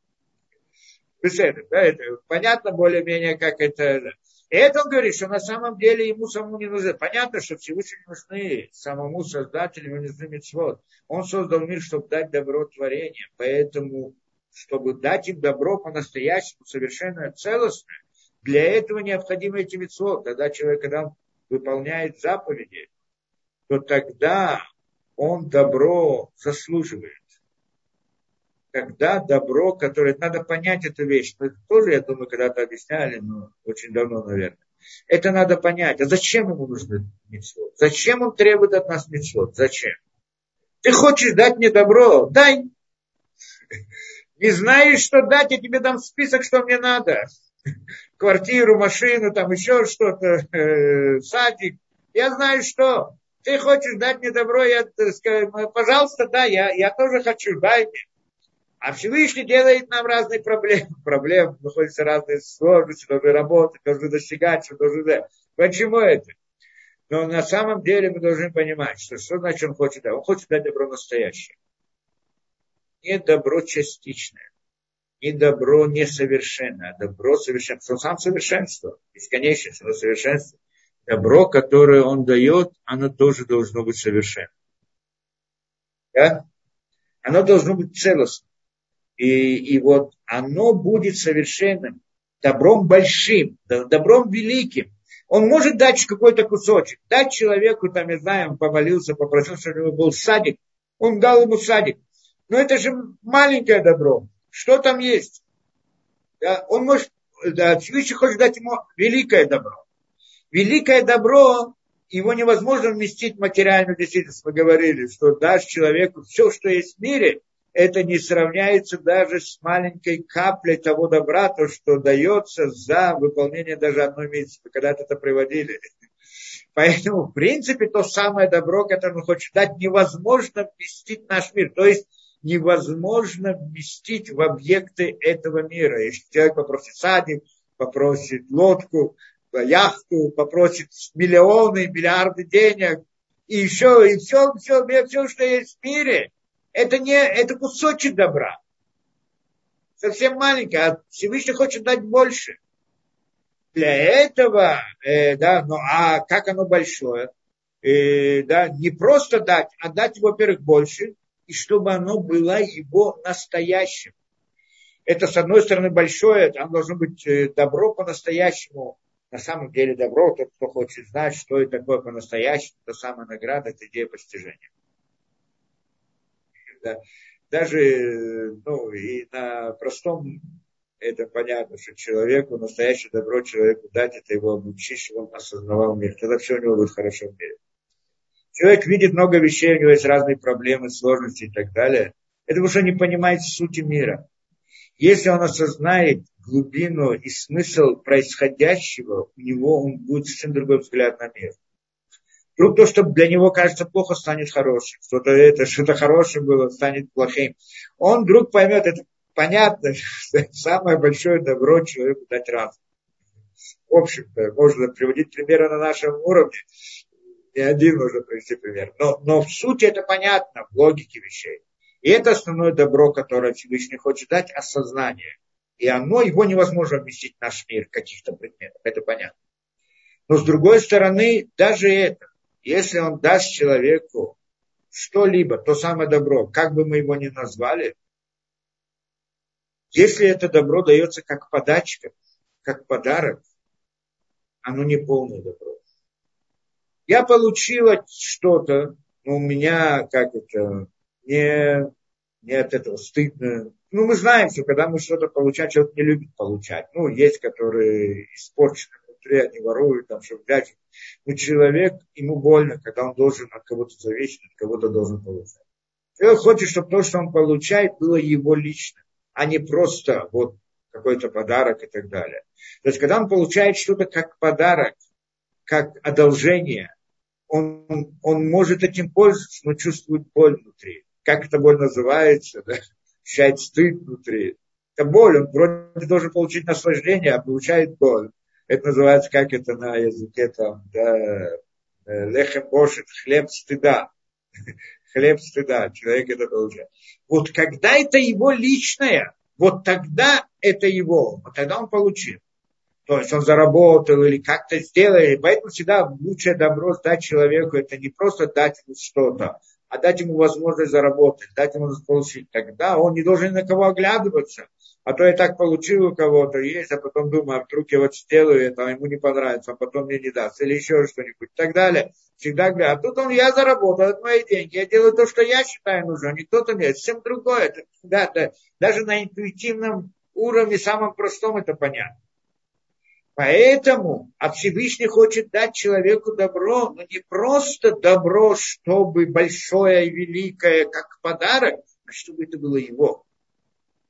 Да, это понятно более-менее, как это. И это он говорит, что на самом деле ему самому не нужно. Понятно, что Всевышнему нужны самому создателю, нужны митцвот. Он создал мир, чтобы дать добро творение. Поэтому, чтобы дать им добро по-настоящему, совершенно целостное, для этого необходимы эти митцвот. Когда человек, когда он выполняет заповеди, то тогда он добро заслуживает когда добро, которое, надо понять эту вещь, это тоже, я думаю, когда-то объясняли, но очень давно, наверное. Это надо понять. А зачем ему нужно митцвот? Зачем он требует от нас митцвот? Зачем? Ты хочешь дать мне добро? Дай. Не знаешь, что дать, я тебе дам список, что мне надо. Квартиру, машину, там еще что-то, э, садик. Я знаю, что. Ты хочешь дать мне добро, я скажу, пожалуйста, да, я, я тоже хочу, дай мне. А Всевышний делает нам разные проблемы. Проблемы, находятся разные сложности, должны работать, должны достигать, что должны... Почему это? Но на самом деле мы должны понимать, что что значит он хочет дать? Он хочет дать добро настоящее. Не добро частичное. Не добро несовершенное, а добро совершенное. Он сам совершенство, бесконечность, но совершенство. Добро, которое он дает, оно тоже должно быть совершенным. Да? Оно должно быть целостным. И, и вот оно будет совершенным, добром большим, добром великим. Он может дать какой-то кусочек, дать человеку, там, я знаю, он помолился, попросил, чтобы у него был садик, он дал ему садик. Но это же маленькое добро. Что там есть? Да, он может, да, Всевышний хочет дать ему великое добро. Великое добро, его невозможно вместить в материальную действительность. Мы говорили, что дашь человеку все, что есть в мире, это не сравняется даже с маленькой каплей того добра, то, что дается за выполнение даже одной миссии. Когда-то это приводили. Поэтому, в принципе, то самое добро, которое он хочет дать, невозможно вместить в наш мир. То есть невозможно вместить в объекты этого мира. Если человек попросит садик, попросит лодку, яхту, попросит миллионы, миллиарды денег, и еще, и все, все, все, что есть в мире – Это не, это кусочек добра. Совсем маленький, а Всевышний хочет дать больше. Для этого, э, да, ну а как оно большое? Э, да, не просто дать, а дать, во-первых, больше, и чтобы оно было его настоящим. Это, с одной стороны, большое, там должно быть э, добро по-настоящему. На самом деле добро, тот, кто хочет знать, что это такое по-настоящему, то самая награда, это идея постижения. Да. Даже ну, и на простом это понятно, что человеку, настоящее добро человеку дать, это его обучить, чтобы он осознавал мир. Тогда все у него будет хорошо в мире. Человек видит много вещей, у него есть разные проблемы, сложности и так далее. Это потому что не понимает сути мира. Если он осознает глубину и смысл происходящего, у него он будет совсем другой взгляд на мир. Вдруг то, что для него кажется плохо, станет хорошим. Что-то это, что-то хорошее было, станет плохим. Он вдруг поймет, это понятно, что самое большое добро человеку дать разум. В общем-то, можно приводить примеры на нашем уровне. Не один можно привести пример. Но, но в сути это понятно, в логике вещей. И это основное добро, которое Всевышний хочет дать, осознание. И оно, его невозможно вместить в наш мир каких-то предметов, это понятно. Но с другой стороны, даже это, если он даст человеку что-либо, то самое добро, как бы мы его ни назвали, если это добро дается как подачка, как подарок, оно не полное добро. Я получила что-то, но у меня, как это, не, не от этого стыдно. Ну, мы знаем, что когда мы что-то получаем, человек не любит получать. Ну, есть, которые испорчены внутри, они воруют, там, чтобы взять. Но человек, ему больно, когда он должен от кого-то зависеть, от кого-то должен получать. Человек хочет, чтобы то, что он получает, было его лично, а не просто вот какой-то подарок и так далее. То есть, когда он получает что-то как подарок, как одолжение, он, он может этим пользоваться, но чувствует боль внутри как это боль называется, да, ощущает стыд внутри. Это боль, он вроде должен получить наслаждение, а получает боль. Это называется, как это на языке там, да, э, лехем бошит, хлеб стыда. хлеб стыда, человек это получает. Вот когда это его личное, вот тогда это его, вот тогда он получил. То есть он заработал или как-то сделал. И поэтому всегда лучшее добро дать человеку, это не просто дать ему что-то, а дать ему возможность заработать, дать ему получить. Тогда он не должен на кого оглядываться. А то я так получил у кого-то, есть, а потом думаю, а вдруг я вот сделаю это, а ему не понравится, а потом мне не даст, или еще что-нибудь, и так далее. Всегда говорю, а тут он, я заработал, это мои деньги, я делаю то, что я считаю нужно, а не кто-то мне, совсем другое. Это, да, да, даже на интуитивном уровне, самом простом это понятно. Поэтому а Всевышний хочет дать человеку добро, но не просто добро, чтобы большое и великое, как подарок, а чтобы это было его.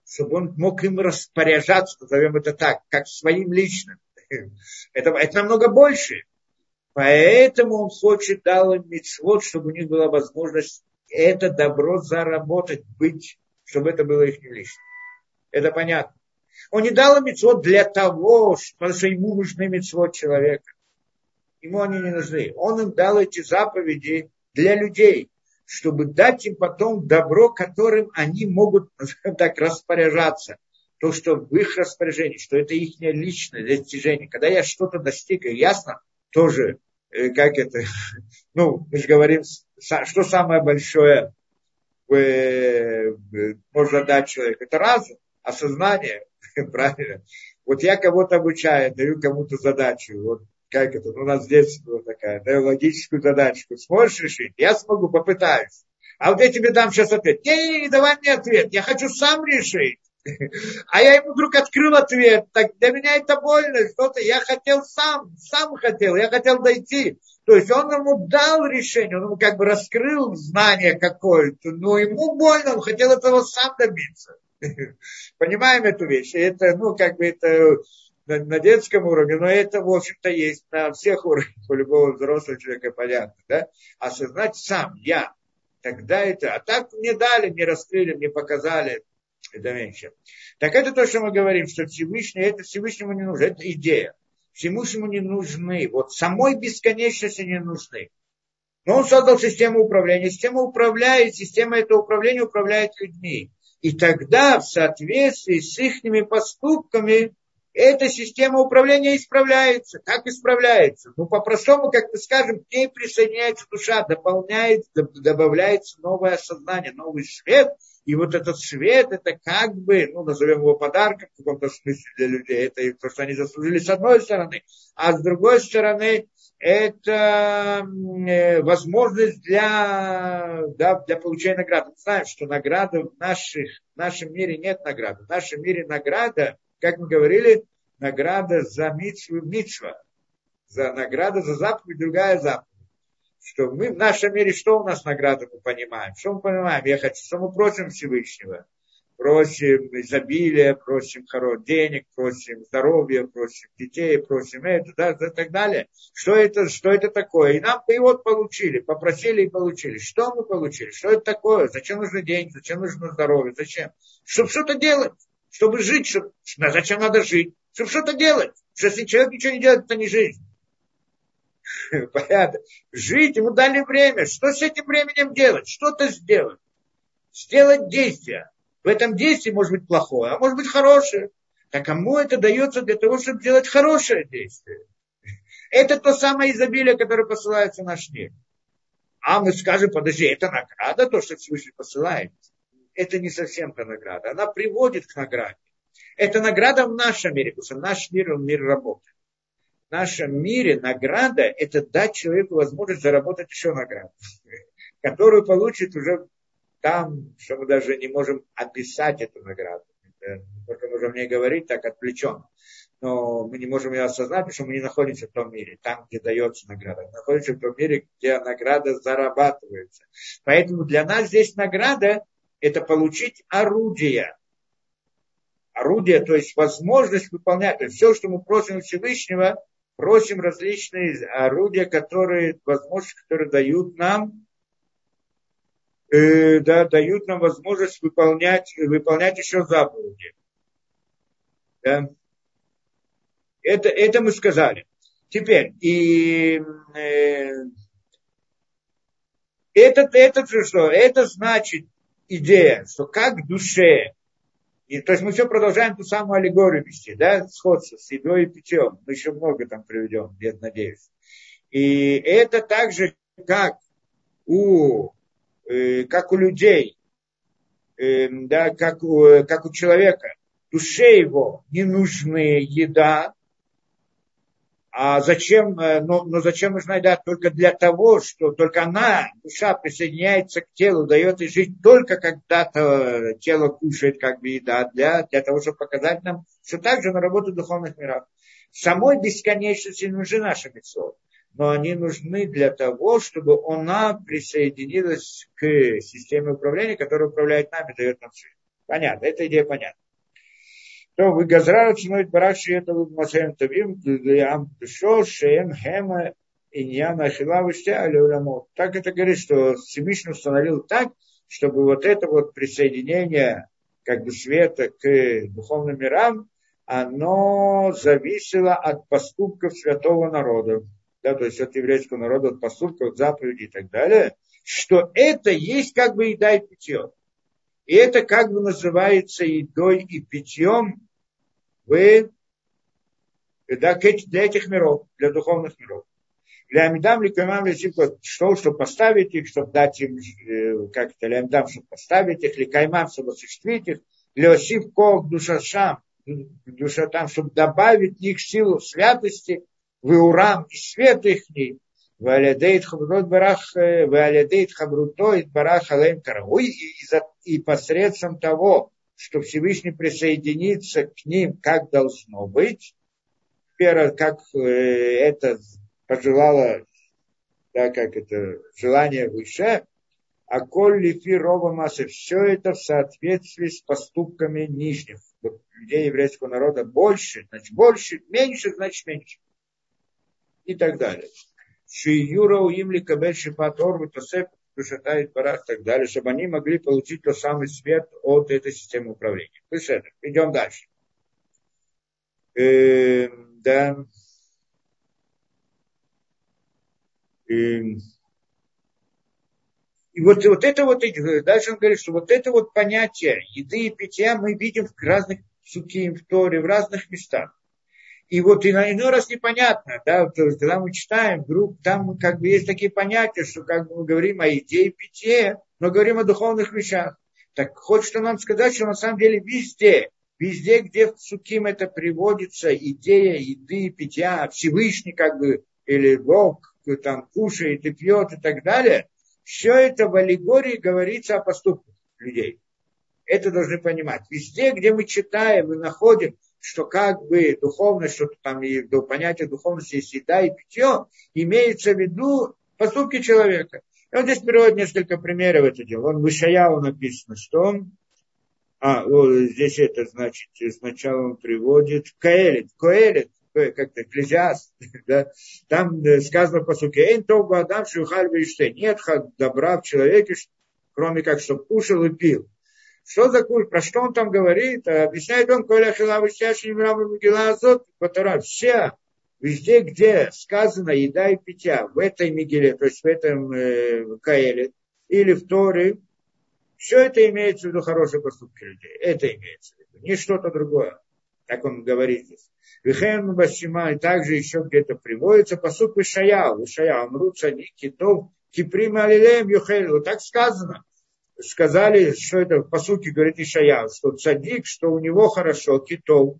Чтобы он мог им распоряжаться, назовем это так, как своим личным. Это, это намного больше. Поэтому он хочет дал им митцвот, чтобы у них была возможность это добро заработать, быть, чтобы это было их личным. Это понятно. Он не дал им для того, потому что ему нужны митцвот человека. Ему они не нужны. Он им дал эти заповеди для людей, чтобы дать им потом добро, которым они могут так распоряжаться. То, что в их распоряжении, что это их личное достижение. Когда я что-то достиг, ясно, тоже, э, как это, ну, мы же говорим, что самое большое э, можно дать человеку. Это разум, осознание, правильно? Вот я кого-то обучаю, даю кому-то задачу, вот как это, у нас здесь была такая, даю логическую задачку, сможешь решить? Я смогу, попытаюсь. А вот я тебе дам сейчас ответ. Не, не, не, давай мне ответ, я хочу сам решить. А я ему вдруг открыл ответ. Так для меня это больно. Что-то я хотел сам, сам хотел, я хотел дойти. То есть он ему дал решение, он ему как бы раскрыл знание какое-то, но ему больно, он хотел этого сам добиться. Понимаем эту вещь. Это, ну, как бы это на, на детском уровне, но это, в общем-то, есть на всех уровнях, у любого взрослого человека понятно, да? Осознать сам, я, тогда это, а так мне дали, мне раскрыли, мне показали, это меньше. Так это то, что мы говорим, что Всевышний, это Всевышнему не нужно, это идея. Всевышнему не нужны, вот самой бесконечности не нужны. Но он создал систему управления. Система управляет, система этого управления управляет людьми. И тогда в соответствии с их поступками эта система управления исправляется. Как исправляется? Ну, по-простому, как мы скажем, к ней присоединяется душа, дополняется, добавляется новое сознание, новый свет. И вот этот свет, это как бы, ну, назовем его подарком в каком-то смысле для людей. Это то, что они заслужили с одной стороны. А с другой стороны, это э, возможность для, да, для получения награды. Мы знаем, что награды в, наших, в нашем мире нет награды. В нашем мире награда – как мы говорили, награда за митсву митсва. За награда за заповедь, другая заповедь. Что мы в нашем мире, что у нас награда, мы понимаем? Что мы понимаем? Я хочу, что мы просим Всевышнего. Просим изобилия, просим хороших денег, просим здоровья, просим детей, просим это, да, и так далее. Что это, что это такое? И нам и вот получили, попросили и получили. Что мы получили? Что это такое? Зачем нужны деньги? Зачем нужно здоровье? Зачем? Чтобы что-то делать чтобы жить, чтобы, зачем надо жить? Чтобы что-то делать. Что если человек ничего не делает, это не жизнь. Понятно. Жить, ему дали время. Что с этим временем делать? Что-то сделать. Сделать действие. В этом действии может быть плохое, а может быть хорошее. А кому это дается для того, чтобы делать хорошее действие? Это то самое изобилие, которое посылается в наш мир. А мы скажем, подожди, это награда, то, что Всевышний посылает это не совсем та награда. Она приводит к награде. Это награда в нашем мире, потому что наш мир, он мир работы. В нашем мире награда – это дать человеку возможность заработать еще награду, которую получит уже там, что мы даже не можем описать эту награду. Только можем не говорить так отвлеченно. Но мы не можем ее осознать, потому что мы не находимся в том мире, там, где дается награда. Мы находимся в том мире, где награда зарабатывается. Поэтому для нас здесь награда это получить орудие. Орудие, то есть возможность выполнять. То есть все, что мы просим Всевышнего, просим различные орудия, которые, возможности, которые дают нам, э, да, дают нам возможность выполнять, выполнять еще заповеди. Да. Это, это мы сказали. Теперь, и э, это, это что? Это значит, идея, что как душе, и, то есть мы все продолжаем ту самую аллегорию вести, да, сходство с едой и питьем. Мы еще много там приведем, я надеюсь. И это также как у, э, как у людей, э, да, как у, как у человека, душе его не нужны еда, а зачем, э, но, но зачем нужна еда? Только для того, что только она, душа, присоединяется к телу, дает ей жить только когда-то тело кушает как бы еда, для, для того, чтобы показать нам, что также на работу духовных миров. Самой бесконечности нужны наши митцвот, но они нужны для того, чтобы она присоединилась к системе управления, которая управляет нами, дает нам жизнь. Понятно, эта идея понятна. То вы газрара ценой бараши это вы масаем тавим лям душо шеем хема иньяна хилавы улямот. Так это говорит, что Всевышний установил так, чтобы вот это вот присоединение как бы света к духовным мирам, оно зависело от поступков святого народа. Да, то есть от еврейского народа, от поступков, заповедей и так далее, что это есть как бы еда и питье. И это как бы называется едой и питьем вы да, для этих миров, для духовных миров. Для Амидам Ликамам что, чтобы поставить их, чтобы дать им, э, как это, для Амидам, чтобы поставить их, Ликаймам, чтобы осуществить их, для Осип Кох Душашам, душа там, чтобы добавить в них силу святости, в Урам и свет их, Валядейт Хабрут Барах, э, Валядейт Хабрутой Барах Алейм Карауй, и посредством того, что Всевышний присоединится к ним, как должно быть, первое, как э, это пожелало, да, как это желание выше, а коль лифи роба массы, все это в соответствии с поступками нижних. Людей еврейского народа больше, значит больше, меньше, значит меньше. И так далее. Шиюра уимли кабель шипат орву Душатает Барах и так далее, чтобы они могли получить тот самый свет от этой системы управления. Беседа. Идем дальше. Э, да. Э, И вот, вот это вот, дальше он говорит, что вот это вот понятие еды и питья мы видим в разных суким, в Торе, в разных местах. И вот иной раз непонятно, да, то есть, когда мы читаем, вдруг там как бы есть такие понятия, что как бы мы говорим о еде питье, но говорим о духовных вещах. Так хочет нам сказать, что на самом деле везде, везде, где в Суким это приводится, идея еды питья, Всевышний как бы, или Бог там кушает и пьет и так далее, все это в аллегории говорится о поступках людей. Это должны понимать. Везде, где мы читаем и находим, что как бы духовность, что там и до понятия духовности есть еда и питье, имеется в виду поступки человека. И он здесь приводит несколько примеров это дело. Он в Ишаяу написано, что он, а, вот здесь это значит, сначала он приводит Каэлит, Коэлит, как-то экклезиаст, да, там э, сказано по сути, «Эйн тогу адам шухаль нет добра в человеке, кроме как, чтобы кушал и пил». Что за куль, про что он там говорит? Объясняет он, Коля Хилавы Сяши Мигела Азот, все, везде, где сказано еда и питья, в этой Мигеле, то есть в этом э, Каэле, или в Торе, все это имеется в виду хорошие поступки людей. Это имеется в виду, не что-то другое. Так он говорит здесь. Вихем Башима, и также еще где-то приводится посуд Вишаял. Вишаял, Мрут Садик, Китов, Киприм Алилеем Юхелю. Так сказано сказали, что это по сути говорит Ишая, что цадик, что у него хорошо, китов,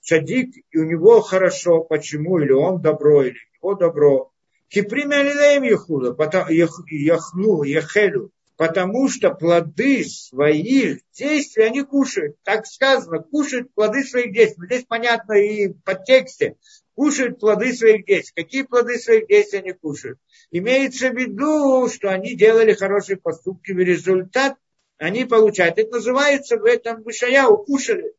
цадик, и у него хорошо, почему, или он добро, или у него добро. Киприме алилеем яхуда, яхну, яхелю, потому что плоды своих действий они кушают. Так сказано, кушают плоды своих действий. Здесь понятно и по тексте. Кушают плоды своих действий. Какие плоды своих действий они кушают? Имеется в виду, что они делали хорошие поступки, в результат они получают. Это называется в этом вышая укушали.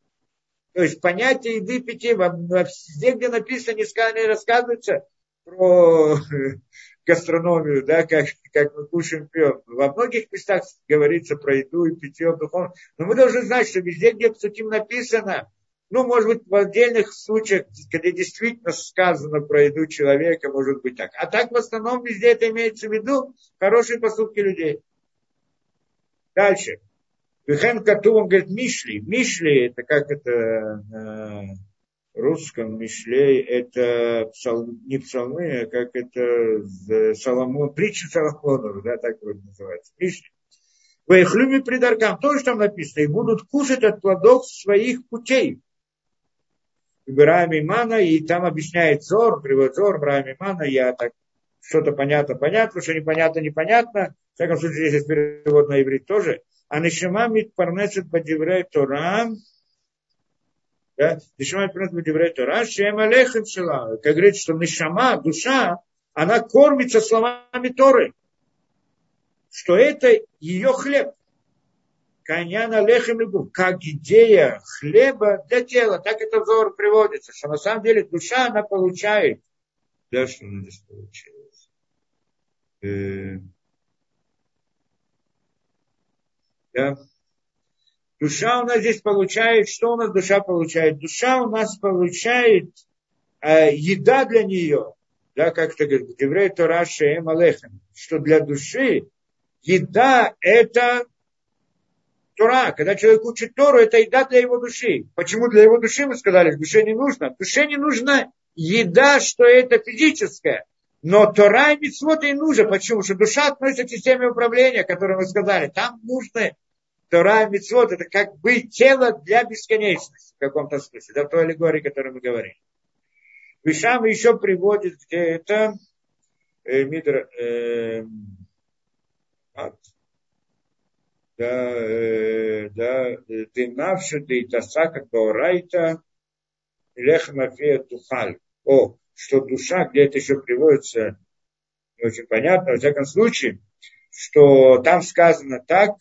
То есть понятие еды питья, везде, где написано, не рассказывается про гастрономию, да, как, как мы кушаем, пьем. Во многих местах говорится про еду и питье духовно. Но мы должны знать, что везде, где в Суким написано, ну, может быть, в отдельных случаях, когда действительно сказано про еду человека, может быть так. А так в основном везде это имеется в виду хорошие поступки людей. Дальше. Вихен он говорит, Мишли. Мишли, это как это на русском Мишлей, это псал, не псалмы, а как это Соломон, притча Соломонова, да, так вроде называется. Мишли. Вайхлюми придаркам, тоже там написано, и будут кушать от плодов своих путей. Браем Имана, и там объясняет Зор, привод Зор, Браем Имана, я так что-то понятно, понятно, что непонятно, непонятно. В всяком случае, здесь перевод на иврит тоже. А Нишама Митпарнесет Бадиврей Тора, да, Шела. Как говорится, что Нишама, душа, она кормится словами Торы. Что это ее хлеб. Каньяна лехем лигу, как идея хлеба для тела. Так это взор приводится, что на самом деле душа, она получает. Да, что она здесь получилось? Э, да. Душа у нас здесь получает, что у нас душа получает? Душа у нас получает э, еда для нее, да, как это говорит, Деврей Тора Шеем Алехем, что для души еда это Тора, когда человек учит Тору, это еда для его души. Почему для его души мы сказали, душе не нужно? Душе не нужна еда, что это физическое. Но Тора и Митцвот и нужно. Почему? Что душа относится к системе управления, которую мы сказали. Там нужны Тора и Митцвот. Это как бы тело для бесконечности в каком-то смысле. В той аллегории, о которой мы говорим. Вишам еще приводит, где это э, Мидр, э, да, э, да, ты навши, ты тасака Гаурайта, лехмафия тухаль. О, что душа, где это еще приводится, не очень понятно, во всяком случае, что там сказано так,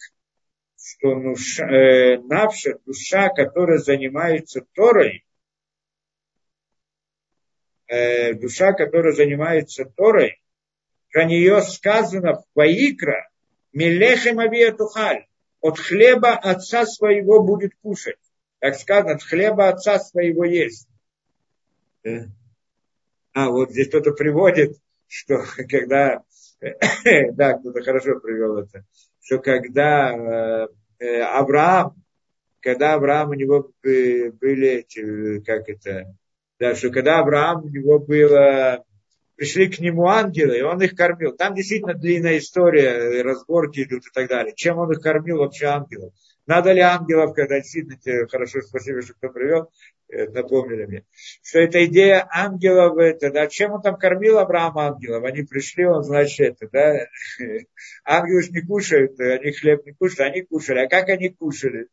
что нуша, э, навша, душа, которая занимается Торой, э, душа, которая занимается Торой, про нее сказано в Ваикра, Мелехем авиатухаль. От хлеба отца своего будет кушать. Так сказано, от хлеба отца своего есть. А, вот здесь кто-то приводит, что когда, да, кто-то хорошо привел это, что когда э, Авраам, когда Авраам у него были как это, да, что когда Авраам у него было, пришли к нему ангелы, и он их кормил. Там действительно длинная история, разборки идут и так далее. Чем он их кормил вообще ангелов? Надо ли ангелов, когда действительно тебе хорошо, спасибо, что кто привел, э, напомнили мне, что эта идея ангелов, это, да, чем он там кормил Авраама ангелов? Они пришли, он, значит, это, да, ангелы же не кушают, они хлеб не кушают, они кушали. А как они кушали?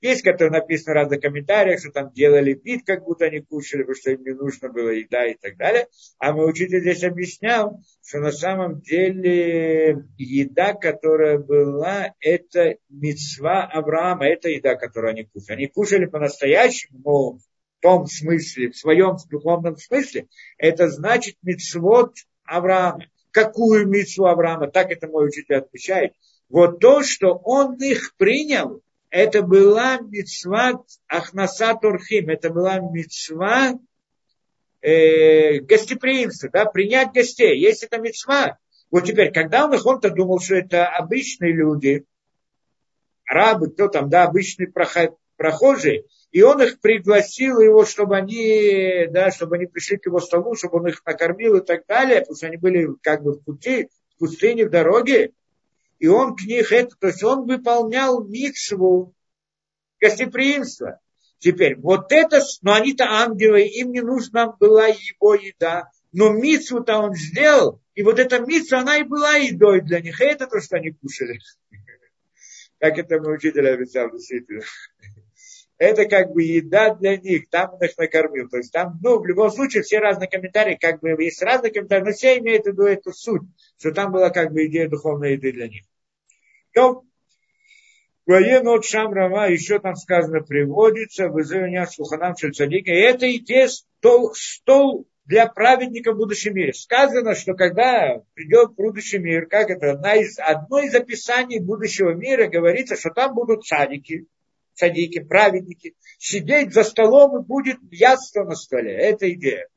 Есть, которые написано в разных комментариях, что там делали вид, как будто они кушали, потому что им не нужно было еда и так далее. А мой учитель здесь объяснял, что на самом деле еда, которая была, это мецва Авраама, это еда, которую они кушали. Они кушали по-настоящему, в том смысле, в своем духовном смысле, это значит мецвод Авраама. Какую мецву Авраама? Так это мой учитель отвечает. Вот то, что он их принял, это была мецва Ахнаса Турхим, это была мецва э, гостеприимства, да, принять гостей. Есть это мецва. Вот теперь, когда он их, он-то думал, что это обычные люди, арабы, кто там, да, обычные прохожие, и он их пригласил его, чтобы они, да, чтобы они пришли к его столу, чтобы он их накормил и так далее, потому что они были как бы в пути, в пустыне, в дороге и он к них это, то есть он выполнял миксву гостеприимства. Теперь, вот это, но они-то ангелы, им не нужна была его еда, но мицу-то он сделал, и вот эта мицу, она и была едой для них, и это то, что они кушали. Как это мой учитель объяснял, действительно. Это как бы еда для них, там он их накормил. То есть там, ну, в любом случае, все разные комментарии, как бы есть разные комментарии, но все имеют в виду эту суть, что там была как бы идея духовной еды для них. То Военот Шамрама, еще там сказано, приводится, вызывание Шуханам Шельцадика. И это идея стол, стол для праведника в будущем мире. Сказано, что когда придет будущий мир, как это, одна из, одно из описаний будущего мира говорится, что там будут садики, садики, праведники, сидеть за столом и будет яство на столе. Это идея.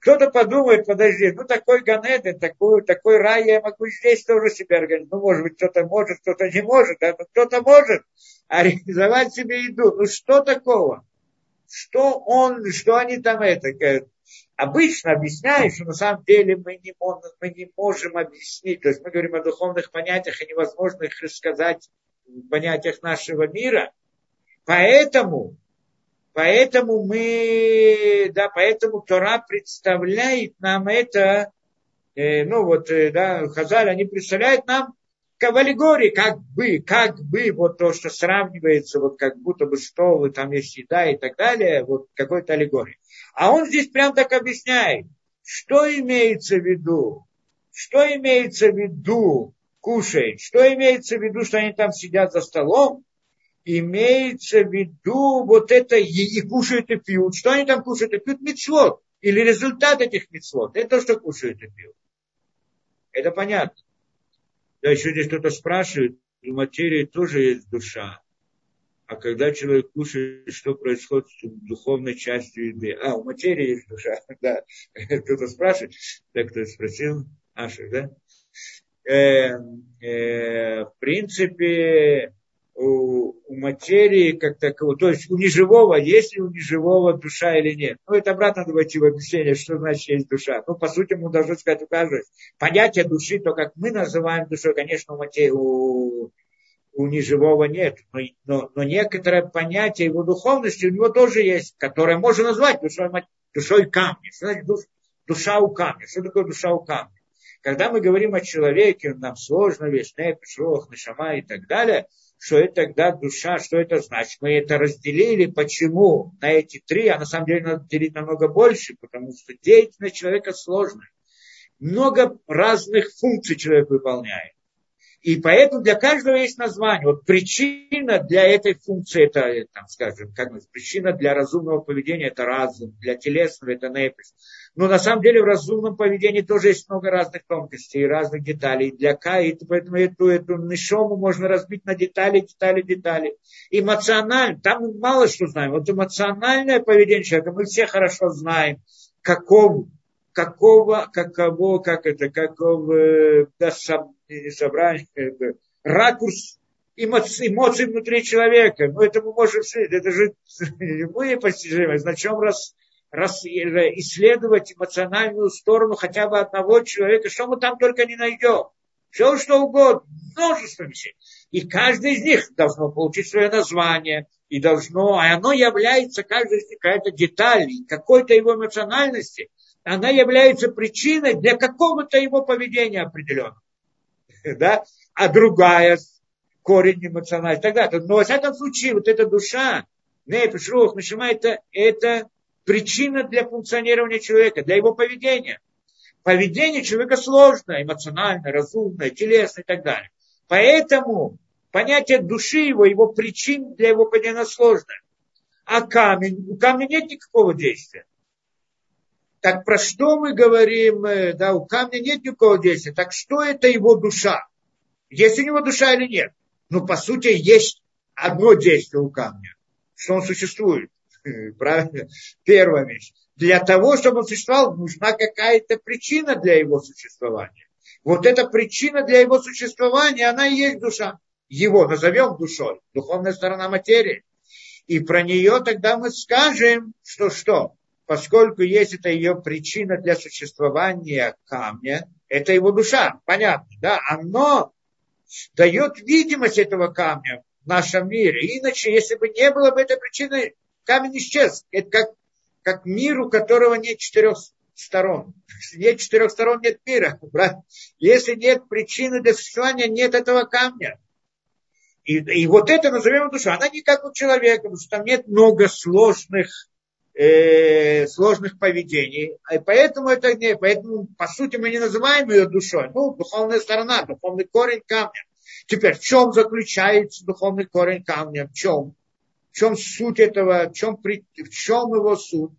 Кто-то подумает, подожди, ну такой Ганеден, такой, такой рай я могу здесь тоже себе организовать. Ну, может быть, кто-то может, кто-то не может, да, но кто-то может организовать себе еду. Ну, что такого? Что он, что они там это, говорят, обычно объясняют, что на самом деле мы не, можем, мы не можем объяснить. То есть мы говорим о духовных понятиях, и невозможно их рассказать в понятиях нашего мира. Поэтому Поэтому мы, да, поэтому Тора представляет нам это, э, ну вот, э, да, Хазаль, они представляют нам в аллегории, как бы, как бы, вот то, что сравнивается, вот как будто бы стол, и там есть еда и так далее, вот какой-то аллегории. А он здесь прям так объясняет, что имеется в виду, что имеется в виду кушать, что имеется в виду, что они там сидят за столом, имеется в виду вот это и, и кушают и пьют. Что они там кушают и пьют? Мецвод. Или результат этих мецвод. Это то, что кушают и пьют. Это понятно. Да, еще здесь кто-то спрашивает, у материи тоже есть душа. А когда человек кушает, что происходит с духовной частью еды? А, у материи есть душа, да. Кто-то спрашивает. Так кто спросил? Аша, да? Э, э, в принципе, у, у материи как такового, то есть у неживого, есть ли у неживого душа или нет. Ну, это обратно войти в объяснение, что значит есть душа. Ну, по сути, мы должны сказать у каждого. Понятие души, то, как мы называем душой, конечно, у, материи, у, у неживого нет. Но, но, но некоторое понятие его духовности у него тоже есть, которое можно назвать душой, душой камня. Что значит душ, душа у камня? Что такое душа у камня? Когда мы говорим о человеке, нам сложно, весь непишох, нашама и так далее – что это тогда душа, что это значит. Мы это разделили, почему на эти три, а на самом деле надо делить намного больше, потому что деятельность человека сложная. Много разных функций человек выполняет. И поэтому для каждого есть название. Вот причина для этой функции, это, там, скажем, как причина для разумного поведения это разум, для телесного это непись. Но на самом деле в разумном поведении тоже есть много разных тонкостей и разных деталей. Для К, и поэтому эту, эту нишому можно разбить на детали, детали, детали. Эмоционально, там мы мало что знаем. Вот эмоциональное поведение человека мы все хорошо знаем, каков какого, каково, как это, какого да, собрание, ракурс эмоций, эмоций внутри человека. Ну, это мы можем это же любые постижения. На чем раз, раз исследовать эмоциональную сторону хотя бы одного человека, что мы там только не найдем. Все что угодно, множество вещей. И каждый из них должно получить свое название, и должно, а оно является, каждая из них какая-то деталь, какой-то его эмоциональности, она является причиной для какого-то его поведения определенного. Да? А другая корень эмоциональный и так далее. Но во всяком случае, вот эта душа, нефиш, рух, нишима, это, это причина для функционирования человека, для его поведения. Поведение человека сложное, эмоциональное, разумное, телесное и так далее. Поэтому понятие души его, его причин для его поведения сложное. А камень, у камня нет никакого действия. Так про что мы говорим? Э, да, у камня нет никакого действия. Так что это его душа? Есть у него душа или нет? Ну, по сути, есть одно действие у камня, что он существует. Правильно? Первая вещь. Для того, чтобы он существовал, нужна какая-то причина для его существования. Вот эта причина для его существования, она и есть душа. Его назовем душой, духовная сторона материи. И про нее тогда мы скажем, что что? Поскольку есть это ее причина для существования камня, это его душа, понятно, да? Оно дает видимость этого камня в нашем мире. Иначе, если бы не было бы этой причины, камень исчез. Это как, как мир, у которого нет четырех сторон. Нет четырех сторон, нет мира. Если нет причины для существования, нет этого камня. И, и вот это назовем душа. Она не как у человека, потому что там нет много сложных, э, сложных поведений. И поэтому это не, поэтому, по сути, мы не называем ее душой. Ну, духовная сторона, духовный корень камня. Теперь, в чем заключается духовный корень камня? В чем? В чем суть этого? В чем, в чем его суть?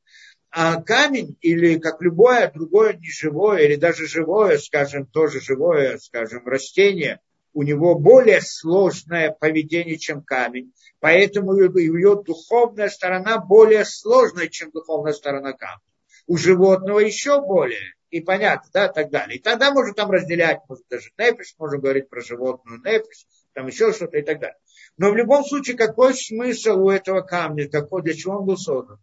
А камень или как любое другое неживое или даже живое, скажем, тоже живое, скажем, растение, у него более сложное поведение, чем камень. Поэтому ее духовная сторона более сложная, чем духовная сторона камня. У животного еще более. И понятно, да, так далее. И тогда можно там разделять, может, даже нефиш, можно говорить про животную нефиш, там еще что-то и так далее. Но в любом случае, какой смысл у этого камня, какой, для чего он был создан?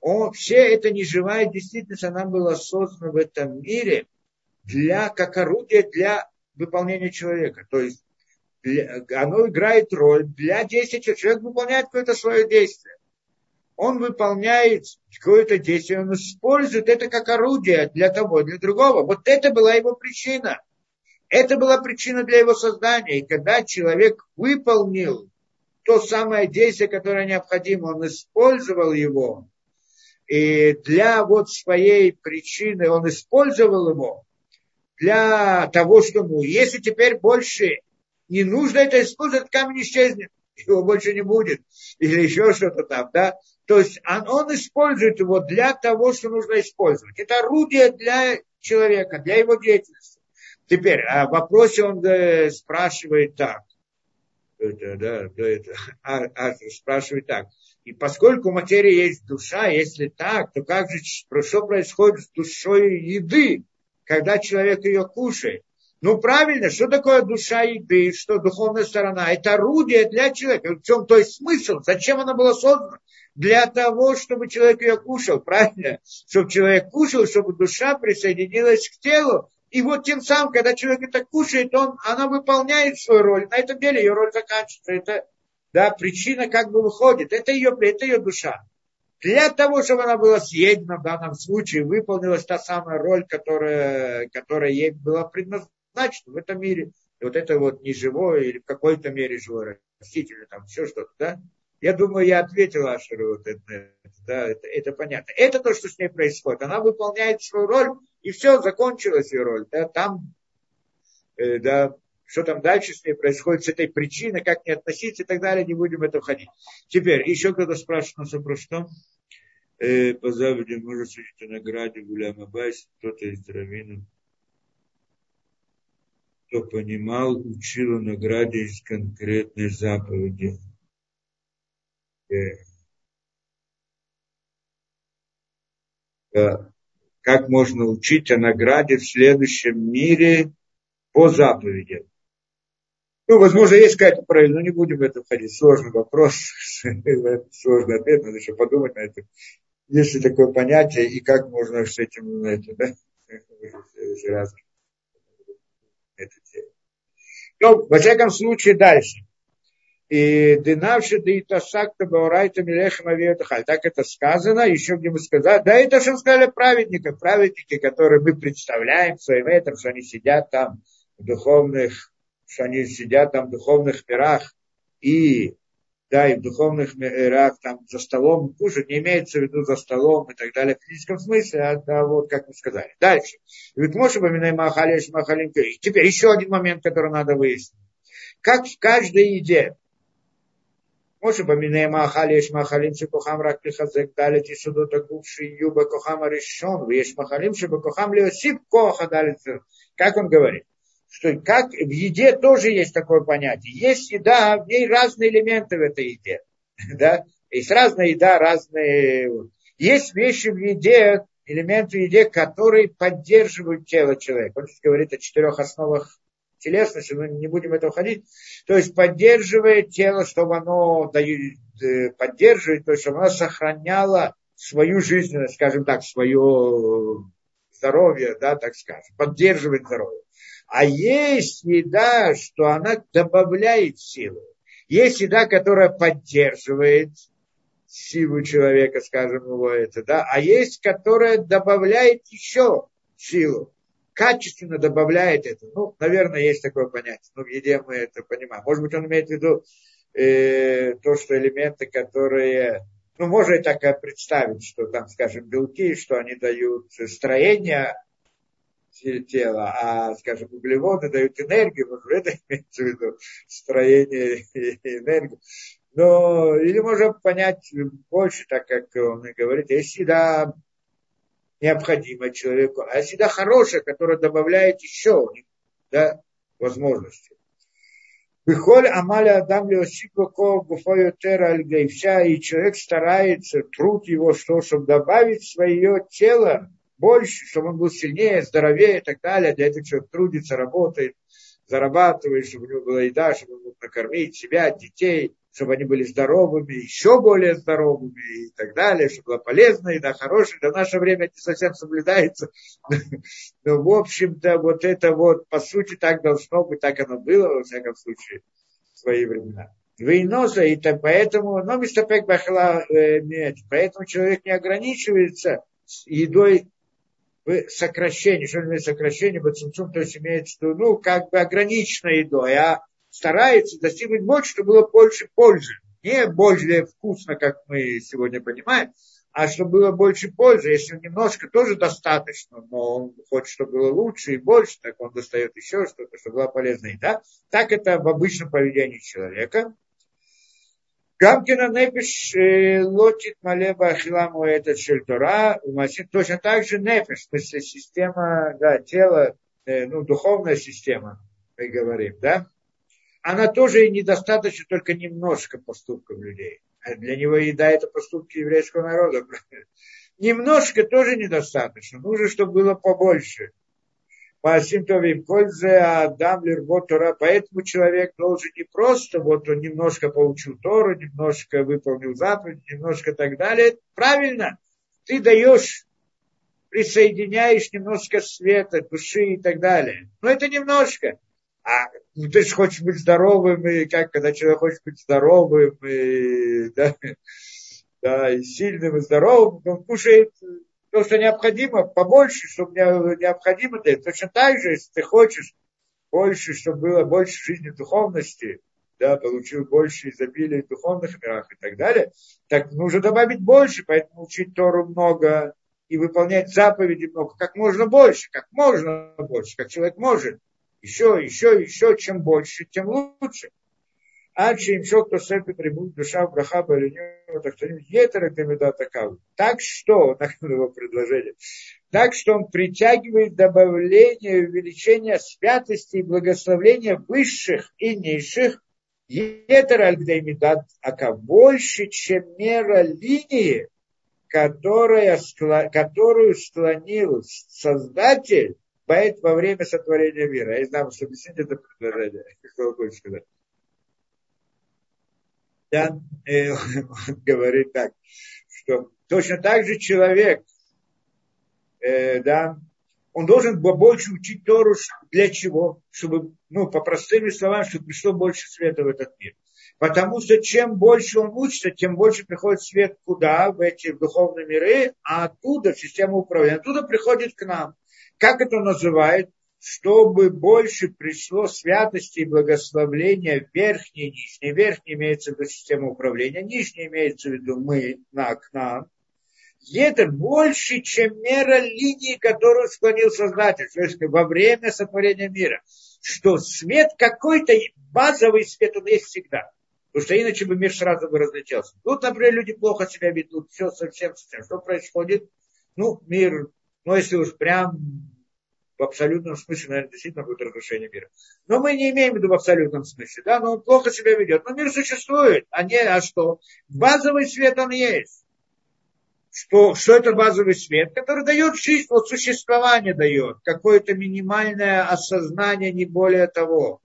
Он, все это неживая действительность, она была создана в этом мире для, как орудие для выполнения человека. То есть оно играет роль для действия человека. Человек выполняет какое-то свое действие. Он выполняет какое-то действие, он использует это как орудие для того, для другого. Вот это была его причина. Это была причина для его создания. И когда человек выполнил то самое действие, которое необходимо, он использовал его, и для вот своей причины он использовал его для того, чтобы, если теперь больше не нужно это использовать, камень исчезнет, его больше не будет, или еще что-то там, да. То есть он, он использует его для того, что нужно использовать. Это орудие для человека, для его деятельности. Теперь, а в вопросе он э, спрашивает так. Это, да, это, а, а, спрашивает так. И поскольку у материи есть душа, если так, то как же, что происходит с душой еды, когда человек ее кушает? Ну, правильно, что такое душа еды, что духовная сторона? Это орудие для человека. В чем то есть смысл? Зачем она была создана? Для того, чтобы человек ее кушал, правильно? Чтобы человек кушал, чтобы душа присоединилась к телу. И вот тем самым, когда человек это кушает, он, она выполняет свою роль. На этом деле ее роль заканчивается. Это да, причина как бы выходит. Это ее, это ее душа. Для того, чтобы она была съедена в данном случае, выполнилась та самая роль, которая, которая ей была предназначена в этом мире. И вот это вот неживое или в какой-то мере живое растительное, там все что-то, да? Я думаю, я ответил Ашеру, вот это, да, это, это понятно. Это то, что с ней происходит. Она выполняет свою роль, и все, закончилась ее роль. Да, там, э, да, что там дальше с ней происходит, с этой причиной, как не относиться и так далее, не будем в это входить. Теперь, еще кто-то спрашивает нас вопрос, что? Э, по заповеди можно судить о награде Гуляма Байс, кто-то из Равина, кто понимал, учил о награде из конкретной заповеди. Э, да. как можно учить о награде в следующем мире по заповедям. Ну, возможно, есть какая-то правильно, но не будем в это входить. Сложный вопрос, сложный ответ, надо еще подумать на это. Есть ли такое понятие, и как можно с этим, это, да, это. Ну, во всяком случае, дальше. И дынавши да и тасакта баурайта милехам авиатахаль. Так это сказано, еще где мы сказали. Да, это что сказали праведники, праведники, которые мы представляем своим этим, что они сидят там в духовных, что они сидят там в духовных мирах и да, и в духовных мирах там за столом кушать, не имеется в виду за столом и так далее в физическом смысле, а да, вот как мы сказали. Дальше. Ведь может поминай махалиш махалин Теперь еще один момент, который надо выяснить. Как в каждой еде Моше поминай махали, еш махалим, шекохам рак лихазек, далит и судот агувши юба кохам решен, еш махалим, шебакохам лиосип коха далит. Как он говорит? Что как в еде тоже есть такое понятие. Есть еда, в ней разные элементы в этой еде. Да? Есть разная еда, разные... Есть вещи в еде, элементы в еде, которые поддерживают тело человека. Он здесь говорит о четырех основах телесности, но не будем это уходить. То есть поддерживает тело, чтобы оно э, поддерживает, то есть чтобы оно сохраняло свою жизненность, скажем так, свое здоровье, да, так скажем, поддерживает здоровье. А есть еда, что она добавляет силу. Есть еда, которая поддерживает силу человека, скажем его это, да, а есть, которая добавляет еще силу качественно добавляет это. Ну, наверное, есть такое понятие. Ну, в еде мы это понимаем. Может быть, он имеет в виду э, то, что элементы, которые... Ну, можно и так представить, что там, скажем, белки, что они дают строение тела, а, скажем, углеводы дают энергию, может, это имеется в виду строение и энергию. Но, или можно понять больше, так как он и говорит, если да, необходимое человеку, а всегда хорошее, которое добавляет еще да, возможности. Бихоль амаля адам и человек старается, труд его, что, чтобы добавить свое тело больше, чтобы он был сильнее, здоровее и так далее. Для этого человек трудится, работает, зарабатывает, чтобы у него была еда, чтобы он мог накормить себя, детей, чтобы они были здоровыми, еще более здоровыми и так далее, чтобы была полезная еда, хорошая. До наше время это совсем соблюдается. Но, в общем-то, вот это вот, по сути, так должно быть, так оно было, во всяком случае, в свои времена. Вейноза, и так поэтому, но мистапек бахла э, поэтому человек не ограничивается едой в сокращении, что имеет сокращение, бацинцум, то есть имеется в виду, ну, как бы ограниченной едой, а старается достигнуть больше, чтобы было больше пользы. Не более вкусно, как мы сегодня понимаем, а чтобы было больше пользы. Если немножко тоже достаточно, но он хочет, чтобы было лучше и больше, так он достает еще что-то, чтобы была полезная еда. Так это в обычном поведении человека. Гамкина непиш э, лотит малеба ахиламу этот шельтора, точно так же непиш, в смысле система, да, тело, э, ну, духовная система, мы говорим, да, она тоже и недостаточно только немножко поступков людей. А для него еда это поступки еврейского народа. Немножко тоже недостаточно. Нужно, чтобы было побольше. По асимптовым пользе Адам лирбот Тора. Поэтому человек должен не просто, вот он немножко получил Тору, немножко выполнил заповедь, немножко так далее. Правильно, ты даешь присоединяешь немножко света, души и так далее. Но это немножко. А ну, ты же хочешь быть здоровым, и как, когда человек хочет быть здоровым, и, да, да, и сильным, и здоровым, он кушает то, что необходимо, побольше, чтобы необходимо для Точно так же, если ты хочешь больше, чтобы было больше жизни духовности, да, получил больше изобилия в духовных мирах и так далее, так нужно добавить больше, поэтому учить Тору много и выполнять заповеди много, как можно больше, как можно больше, как человек может. Еще, еще, еще, чем больше, тем лучше. А кто себе требует душа в браха так что етера такав. Так что, так его предложение, так что он притягивает добавление, увеличение святости и благословения высших и низших, етера альгдаймидат ака больше, чем мера линии, которая, которую склонил Создатель во время сотворения мира. Я не знаю, что объяснить это предложение. Что сказать? Да, э, говорит так, что точно так же человек, э, да, он должен больше учить Тору для чего? Чтобы, ну, по простыми словам, чтобы пришло больше света в этот мир. Потому что чем больше он учится, тем больше приходит свет куда? В эти духовные миры, а оттуда, в систему управления, оттуда приходит к нам. Как это называют? Чтобы больше пришло святости и благословления верхней и нижней. Верхней имеется в виду система управления, нижняя имеется в виду мы, на, к нам это больше, чем мера линии, которую склонил Создатель, то есть во время сотворения мира. Что свет какой-то, базовый свет, он есть всегда. Потому что иначе бы мир сразу бы разлетелся. Тут, например, люди плохо себя ведут, все совсем, совсем. Что происходит? Ну, мир, ну, если уж прям в абсолютном смысле, наверное, действительно будет разрушение мира. Но мы не имеем в виду в абсолютном смысле, да, но он плохо себя ведет. Но мир существует, а не, а что? Базовый свет он есть что, что это базовый свет, который дает жизнь, вот существование дает, какое-то минимальное осознание, не более того.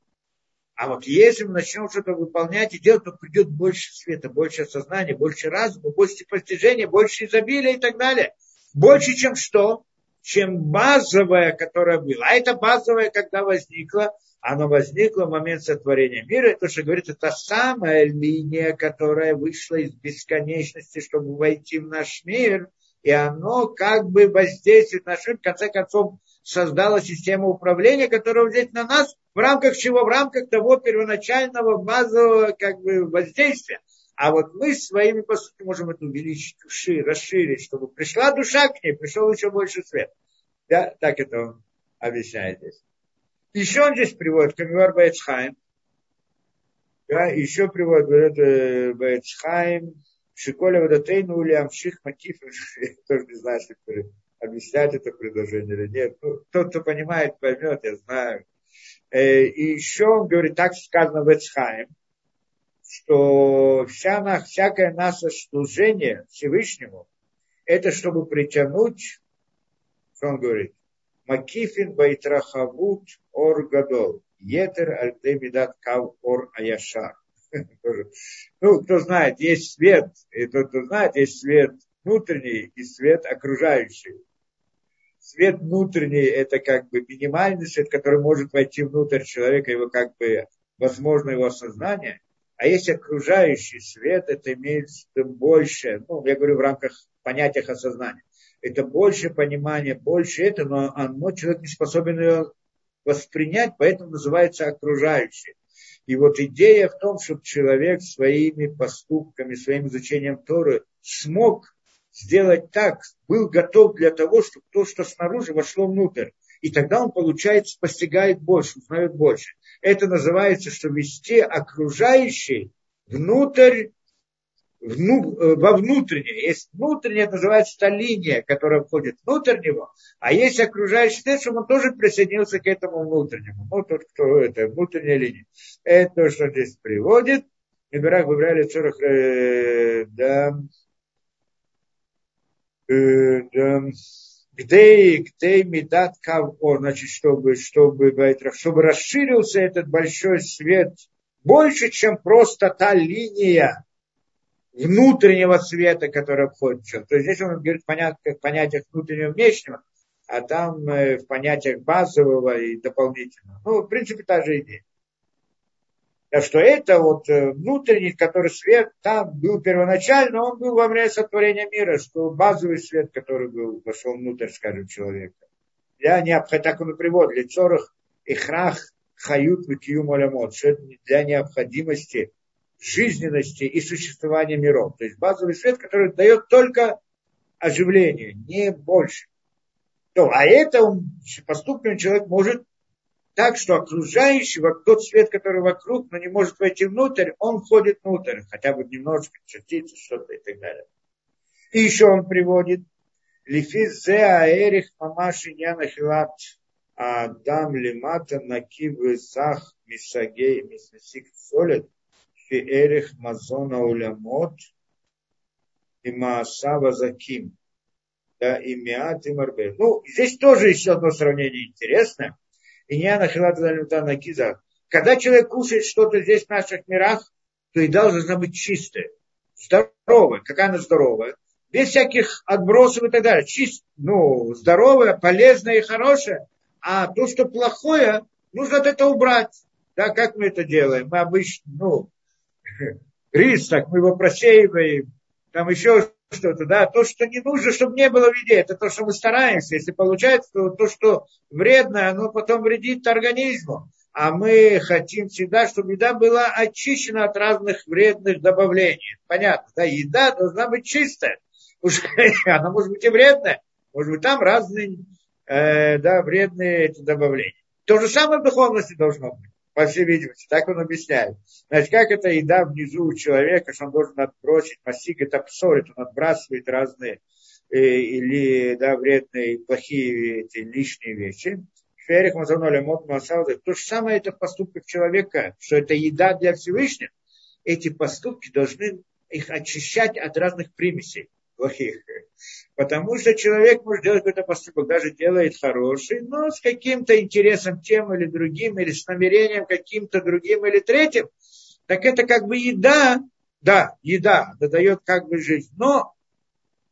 А вот если мы начнем что-то выполнять и делать, то придет больше света, больше осознания, больше разума, больше постижения, больше изобилия и так далее. Больше, чем что? Чем базовое, которое было. А это базовое, когда возникло, оно возникло в момент сотворения мира. Это, что говорит, это самая линия, которая вышла из бесконечности, чтобы войти в наш мир. И оно как бы воздействует на наш мир. В конце концов, создала систему управления, которая взять на нас в рамках чего? В рамках того первоначального базового как бы, воздействия. А вот мы своими поступками можем это увеличить, расширить, чтобы пришла душа к ней, пришел еще больше свет. Да, так это он объясняет здесь. Еще он здесь приводит Камивар Баэцхайм. Да, еще приводит, говорит, э, Баэцхайм, Шиколя Вадатейну или Амших Макиф. Я тоже не знаю, что объяснять это предложение или нет. Ну, тот, кто понимает, поймет, я знаю. Э, и еще он говорит, так сказано в Эцхайм, что вся, всякое наше служение Всевышнему, это чтобы притянуть, что он говорит, Макифин байтрахавут ор гадол. Етер альтемидат кав ор аяшар. Ну, кто знает, есть свет, и тот, кто знает, есть свет внутренний и свет окружающий. Свет внутренний – это как бы минимальный свет, который может войти внутрь человека, его как бы, возможно, его сознание. А есть окружающий свет, это имеет больше, ну, я говорю в рамках понятия осознания это больше понимания, больше это, но оно человек не способен ее воспринять, поэтому называется окружающее. И вот идея в том, чтобы человек своими поступками, своим изучением Торы смог сделать так, был готов для того, чтобы то, что снаружи, вошло внутрь. И тогда он, получается, постигает больше, узнает больше. Это называется, что вести окружающий внутрь вну, э, во внутреннее. Есть внутреннее, это называется та линия, которая входит внутрь него, а есть окружающий свет, чтобы он тоже присоединился к этому внутреннему. Ну, тот, кто это, внутренняя линия. Это то, что здесь приводит. Мибирах выбрали цурах, э, да, э, да, где, где медат кавор, значит, чтобы, чтобы, чтобы расширился этот большой свет больше, чем просто та линия, внутреннего света, который обходит все. То есть здесь он говорит в понятиях, понятиях внутреннего внешнего, а там э, в понятиях базового и дополнительного. Ну, в принципе, та же идея. Так что это вот э, внутренний, который свет там был первоначально, он был во время сотворения мира, что базовый свет, который был, вошел внутрь, скажем, человека. Для необходимости, так он и приводит, лицорах и храх хают выкиюм олямот, что это для необходимости жизненности и существования миров. То есть базовый свет, который дает только оживление, не больше. То, а это он, поступками человек может так, что окружающий, вот тот свет, который вокруг, но не может войти внутрь, он входит внутрь, хотя бы немножко, частицы, что-то и так далее. И еще он приводит Лифиз аэрих мамаши яна хилат адам лимата накив сах мисагей мисасик солид Фиэрех Мазона Улямот и Маасава Заким. Да, и Миат и Марбе. Ну, здесь тоже еще одно сравнение интересное. И не на Киза. Когда человек кушает что-то здесь в наших мирах, то еда должна быть чистая, здоровая. Какая она здоровая? Без всяких отбросов и так далее. Чист, ну, здоровая, полезная и хорошая. А то, что плохое, нужно от этого убрать. Да, как мы это делаем? Мы обычно, ну, рис, так мы его просеиваем, там еще что-то, да, то, что не нужно, чтобы не было в еде, это то, что мы стараемся. Если получается, то то, что вредно, оно потом вредит организму. А мы хотим всегда, чтобы еда была очищена от разных вредных добавлений. Понятно, да, еда должна быть чистая. Уж она может быть и вредная, может быть там разные, э, да, вредные эти добавления. То же самое в духовности должно быть по всей видимости. Так он объясняет. Значит, как это еда внизу у человека, что он должен отбросить, масик, это псорит, он отбрасывает разные э, или да, вредные, плохие эти лишние вещи. Ферих Мазаноля Мот То же самое это в человека, что это еда для Всевышнего. Эти поступки должны их очищать от разных примесей плохих. Потому что человек может делать какой-то поступок, даже делает хороший, но с каким-то интересом тем или другим, или с намерением каким-то другим или третьим. Так это как бы еда, да, еда, дает как бы жизнь, но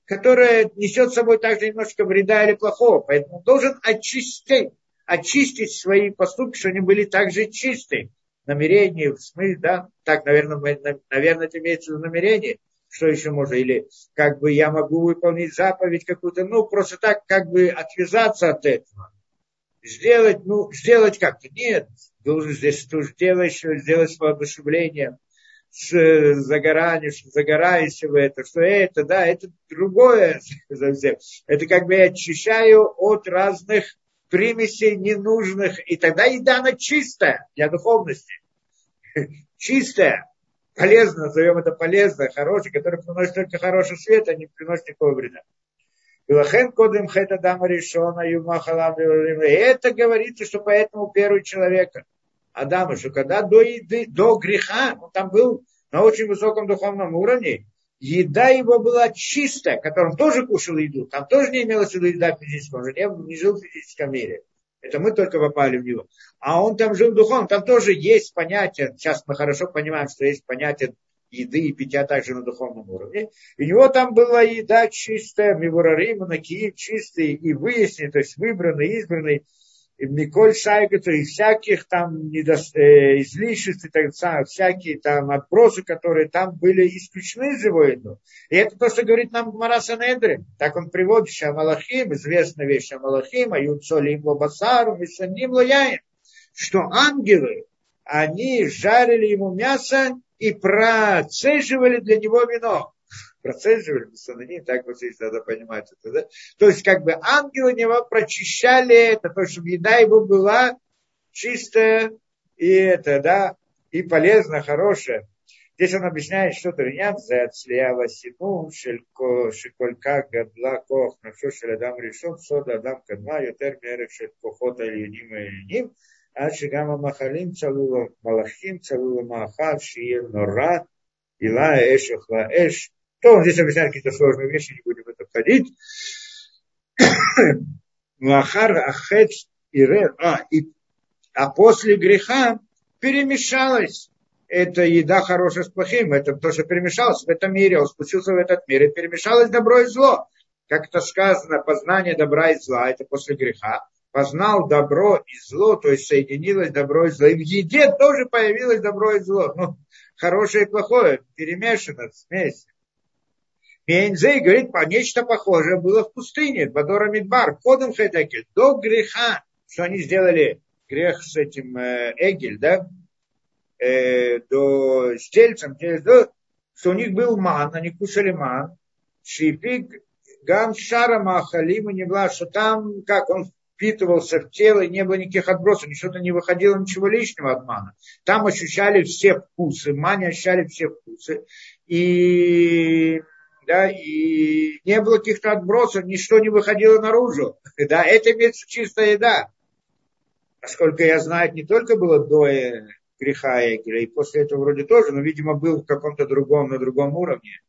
которая несет с собой также немножко вреда или плохого. Поэтому он должен очистить, очистить свои поступки, чтобы они были также чистые. Намерение, в смысле, да, так, наверное, наверное, это имеется в виду намерение – что еще можно, или как бы я могу выполнить заповедь какую-то, ну, просто так, как бы отвязаться от этого. Сделать, ну, сделать как-то. Нет, должен здесь тоже делать, сделать с воодушевлением, с загоранием, загораешься в это, что это, да, это другое Это как бы я очищаю от разных примесей ненужных, и тогда еда, она чистая для духовности. Чистая полезно, назовем это полезно, хороший, который приносит только хороший свет, а не приносит никакого вреда. Илахен кодем хета дама решена юмахалам это говорится, что поэтому первый человека, Адама, что когда до еды, до греха, он там был на очень высоком духовном уровне, еда его была чистая, которым тоже кушал еду, там тоже не имелось в виду еда физическая, он же не, не жил в физическом мире. Это мы только попали в него. А он там жил духовно, там тоже есть понятие, сейчас мы хорошо понимаем, что есть понятие еды и питья также на духовном уровне. И у него там была еда чистая, мивурарим, накиев чистый и выясненный, то есть выбранный, избранный, Миколь Шайгата и всяких там недо... э, излишеств, так, всякие там отбросы, которые там были исключены из его еду. И это то, что говорит нам Мараса Недрин. Так он приводит Шамалахим, известная вещь Шамалахим, Аюцолим Лобасару, Мисаним Лояем, что ангелы, они жарили ему мясо и процеживали для него вино процеживали, Мусананим, так вот здесь надо понимать это, да? То есть, как бы ангелы него прочищали это, то, чтобы еда его была чистая и это, да, и полезно, хорошая. Здесь он объясняет, что то ринят за отслеява сину, шиколька гадла кох, на что шель адам решен, сода адам кадма, ютер мерек шель кохота ильюним и ильюним, а шигама махалим цалула малахим, цалула махав, шиер нора, ила эш охла эш, то он здесь объясняет какие-то сложные вещи, не будем в это входить. Махар Ахец и а, и, а после греха перемешалась эта еда хорошая с плохим. Это то, что перемешалось в этом мире. Он спустился в этот мир и перемешалось добро и зло. Как это сказано, познание добра и зла, это после греха. Познал добро и зло, то есть соединилось добро и зло. И в еде тоже появилось добро и зло. Ну, хорошее и плохое перемешано, смесь. Пензей говорит, по нечто похожее было в пустыне, Бадора Мидбар, ходом хэтаки, до греха, что они сделали? Грех с этим э, Эгель, да, э, до с тельцем, до, что у них был ман, они кушали ман, шипик, гам шара махалим, и не было, что там, как он впитывался в тело, и не было никаких отбросов, ничего-то не выходило, ничего лишнего от мана. Там ощущали все вкусы, мане ощущали все вкусы. И да, и не было каких-то отбросов, ничто не выходило наружу. Да, это имеется чистая еда. Насколько я знаю, не только было до э, греха Эгеля, и после этого вроде тоже, но, видимо, был в каком-то другом, на другом уровне.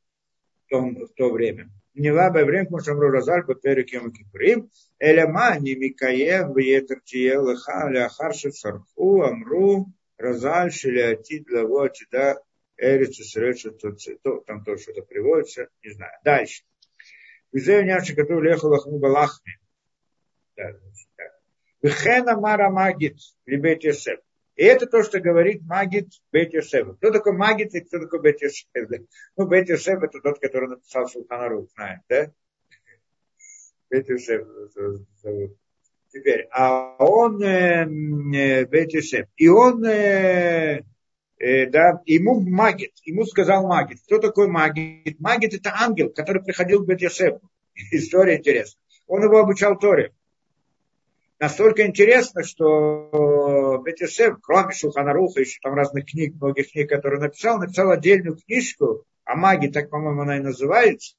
в, том, в то время. Не лаба время, потому что Амру Разаль, Патерик Йом Кипурим, Эляма, не Микаев, Вьетер Тиелыха, Ляхарши Сарху, Амру, Разаль, Шилиатид, Лаво, Тида, Эрицу, Сречу, там тоже что-то приводится, не знаю. Дальше. Визею няши, который лехал лахму балахми. Вихена мара магит, либет Йосеф. И это то, что говорит Магит Бет Йосеф. Кто такой Магит и кто такой Бет Йосеф? Ну, Бет Йосеф это тот, который написал Султанарух, знаем, да? Бет Йосеф зовут. Теперь, а он э, э, Бет Йосеф. И он, э, э, да, ему Магит, ему сказал Магит. Кто такой Магит? Магит это ангел, который приходил к Бет Йосефу. История интересная. Он его обучал Торе настолько интересно, что Бетисев, кроме Шуханаруха, еще там разных книг, многих книг, которые написал, написал отдельную книжку о магии, так, по-моему, она и называется,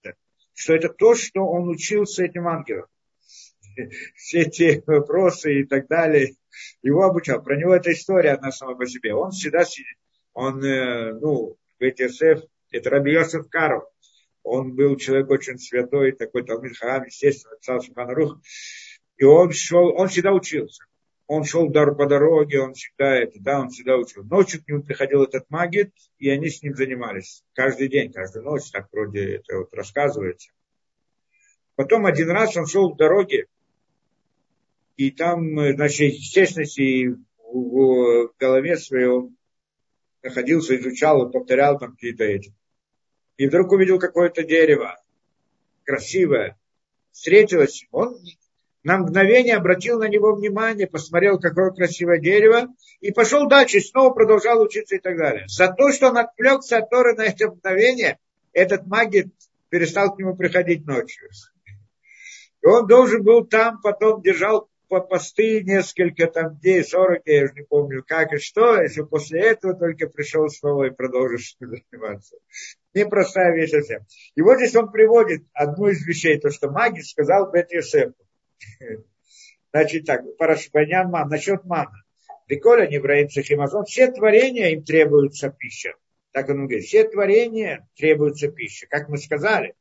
что это то, что он учился этим ангелом. Все эти вопросы и так далее. Его обучал. Про него эта история одна сама по себе. Он всегда сидит. Он, э, ну, Бетисев, это Раби Йосеф Каров. Он был человек очень святой, такой Талмит Харам, естественно, написал Шуханарух. И он шел, он всегда учился. Он шел по дороге, он всегда это, да, он всегда учил. Ночью к нему приходил этот магит, и они с ним занимались. Каждый день, каждую ночь, так вроде это вот рассказывается. Потом один раз он шел в дороге, и там, значит, естественно, в голове своей он находился, изучал, повторял там какие-то эти. И вдруг увидел какое-то дерево, красивое, встретилось, он на мгновение обратил на него внимание, посмотрел, какое красивое дерево, и пошел дальше, снова продолжал учиться и так далее. За то, что он отвлекся от Торы на это мгновение, этот магит перестал к нему приходить ночью. И он должен был там, потом держал по посты несколько там дней, 40, я уже не помню как и что, если после этого только пришел снова и продолжил заниматься. Непростая вещь совсем. И вот здесь он приводит одну из вещей, то, что магит сказал Бет Йосефу. Значит так, Парашбанян ман, насчет мана. Приколя не евреям цехимазон, все творения им требуется пища. Так он говорит, все творения требуются пища. Как мы сказали,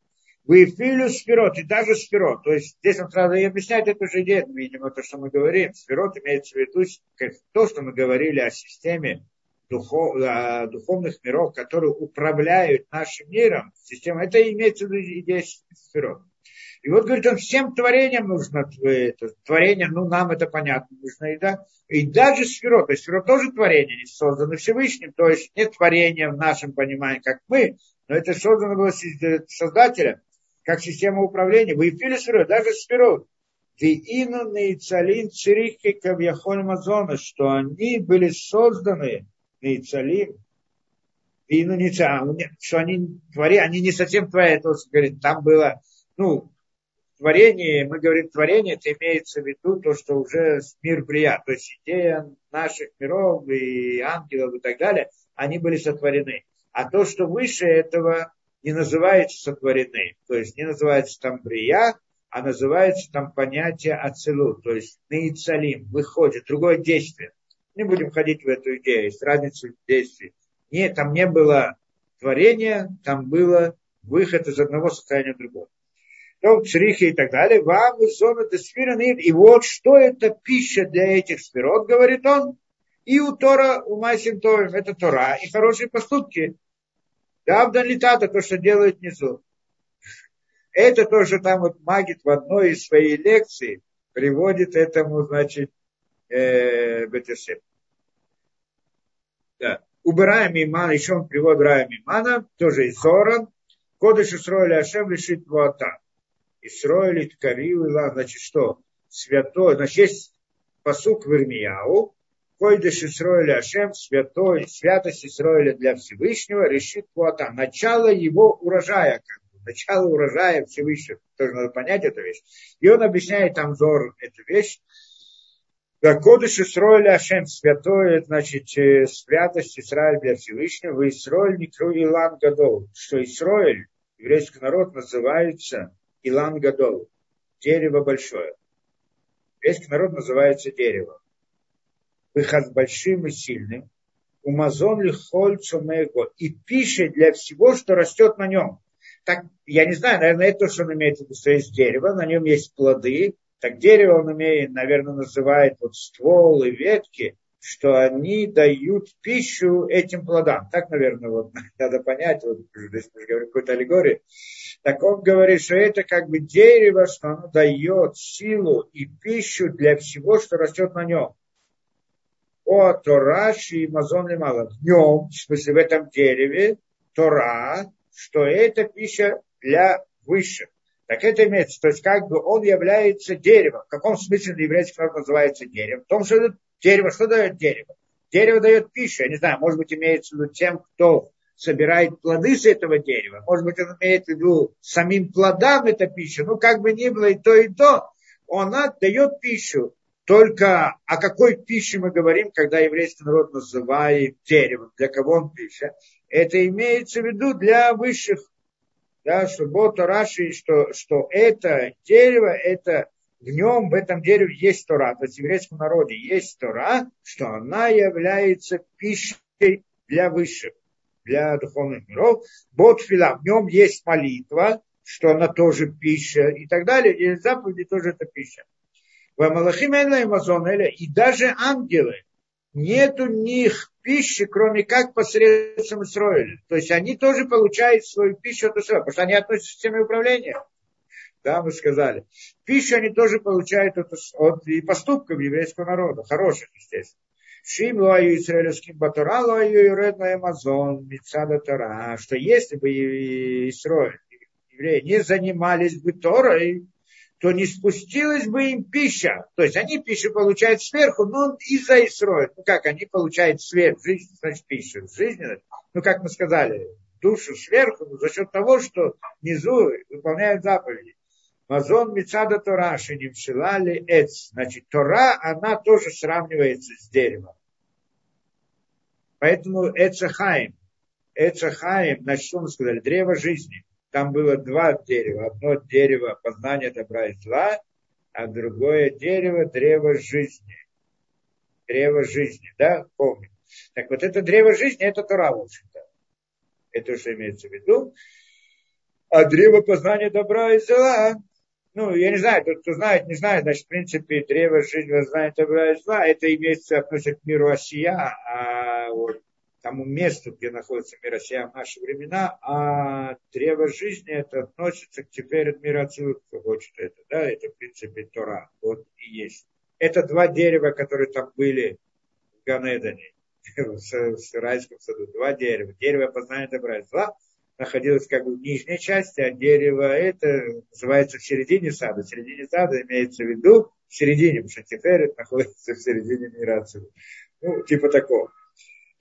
вы филю сферот, и даже сферот. То есть здесь он сразу и объясняет эту же идею, видимо, то, что мы говорим. Сферот имеется в виду то, что мы говорили о системе духов, о духовных миров, которые управляют нашим миром. Система, это имеется в виду идея сферот. И вот, говорит, он всем творениям нужно это, творение, ну, нам это понятно, нужно, и, да, и даже сферо, то есть сферо тоже творение, не создано Всевышним, то есть не творение в нашем понимании, как мы, но это создано было создателем, как система управления. Вы пили сферо, даже сферо. Виину нейцалин цирихи кавьяхоль мазона, что они были созданы, нейцалин, Виину нейцалин, что они творили, они не совсем творят, то, говорит, там было, ну, творение, мы говорим творение, это имеется в виду то, что уже мир брия, то есть идея наших миров и ангелов и так далее, они были сотворены. А то, что выше этого, не называется сотворены. То есть не называется там брия, а называется там понятие ацелу, то есть наицалим, выходит, другое действие. Не будем ходить в эту идею, есть разница в действии. Нет, там не было творения, там было выход из одного состояния в другое том црихе и так далее, вам из зоны десфиранит. И вот что это пища для этих сферот, говорит он. И у Тора, у Майсим Товим, это Тора и хорошие поступки. Давдан летата, то, что делают внизу. Это то, что там вот Магит в одной из своей лекций приводит этому, значит, э, Бетесеп. Да. Убираем имана, еще он приводит убираем имана, тоже из Зоран. Кодыш устроили Ашем лишит Вуата. Исроили Ткарила, значит, что? Святой, значит, есть посук в Койдыш Исроили Ашем, святой, святость Исроиля для Всевышнего, решит квота. Начало его урожая, как бы, начало урожая Всевышнего. Тоже надо понять эту вещь. И он объясняет там Зор эту вещь. Кодыш Исроиля Ашем, святой, значит, э, святость Израиля для Всевышнего, вы Исроиль Никру Илан Гадол, что Исроиль, еврейский народ, называется Илан Гадол, дерево большое. Весь народ называется дерево. Выход большим и сильным. Умазон ли холь цумего. И пища для всего, что растет на нем. так, я не знаю, наверное, это то, что он имеет в виду, что есть дерево, на нем есть плоды, так дерево он имеет, наверное, называет вот ствол и ветки, что они дают пищу этим плодам. Так, наверное, вот надо понять, вот здесь мы говорим какой-то аллегории. Так он говорит, что это как бы дерево, что оно дает силу и пищу для всего, что растет на нем. О Тораши и Мазон мало. В нем, в смысле в этом дереве, Тора, что это пища для высших. Так это имеется, то есть как бы он является деревом. В каком смысле еврейский народ называется деревом? В том, что это дерево, что дает дерево? Дерево дает пищу, я не знаю, может быть имеется в виду тем, кто собирает плоды с этого дерева. Может быть, он имеет в виду самим плодам эта пища. Ну, как бы ни было и то, и то, она дает пищу. Только о какой пище мы говорим, когда еврейский народ называет деревом, для кого он пища? Это имеется в виду для высших да, что Бота Раши, что, что это дерево, это в нем, в этом дереве есть Тора, то есть в еврейском народе есть Тора, что она является пищей для высших, для духовных миров. Бот фила, в нем есть молитва, что она тоже пища и так далее, и заповеди тоже это пища. В Амалахим и даже ангелы, нет у них пищи, кроме как посредством Исроиля. То есть они тоже получают свою пищу от Исроиля, потому что они относятся к системе управления. Да, мы сказали. Пищу они тоже получают от, от и поступков еврейского народа, хороших, естественно. Шим лою израильским батура лою и Амазон, Мицада Тора, что если бы Израиль, евреи не занимались бы Торой, то не спустилась бы им пища. То есть они пищу получают сверху, но из-за Исроя. Ну как, они получают свет, жизнь, значит пищу. Жизнь, ну как мы сказали, душу сверху, но за счет того, что внизу выполняют заповеди. Мазон Мицада Тора, Шиним Шилали Эц. Значит, Тора, она тоже сравнивается с деревом. Поэтому Эцахаим. Эцахаим, значит, что мы сказали? Древо жизни там было два дерева. Одно дерево познания добра и зла, а другое дерево древо жизни. Древо жизни, да, помню. Так вот это древо жизни, это Тора, в общем-то. Это уже имеется в виду. А древо познания добра и зла, ну, я не знаю, тот, кто знает, не знает, значит, в принципе, древо жизни, познания добра и зла, это имеется относится к миру Осия, а вот тому месту, где находится мир Россия в наши времена, а древо жизни это относится к теперь мира Ацилут, хочет это, да, это в принципе Тора, вот и есть. Это два дерева, которые там были в Ганедане, в, райском саду, два дерева. Дерево познания добра и зла находилось как бы в нижней части, а дерево это называется в середине сада. В середине сада имеется в виду в середине, потому что теперь находится в середине мира Ацилут. Ну, типа такого.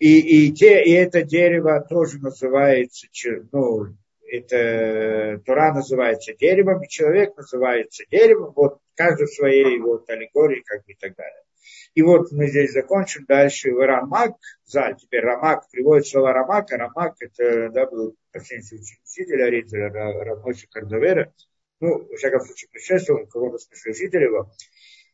И, и, те, и это дерево тоже называется, ну, это Тура называется деревом, и человек называется деревом, вот каждый в своей вот аллегории, как бы и так далее. И вот мы здесь закончим дальше. Рамак, заль, теперь Рамак, приводит слово Рамак, а это, да, был почти учитель Арицера, рабочий Кардовера, ну, в всяком случае, предшествовал кого-то смысле учитель его.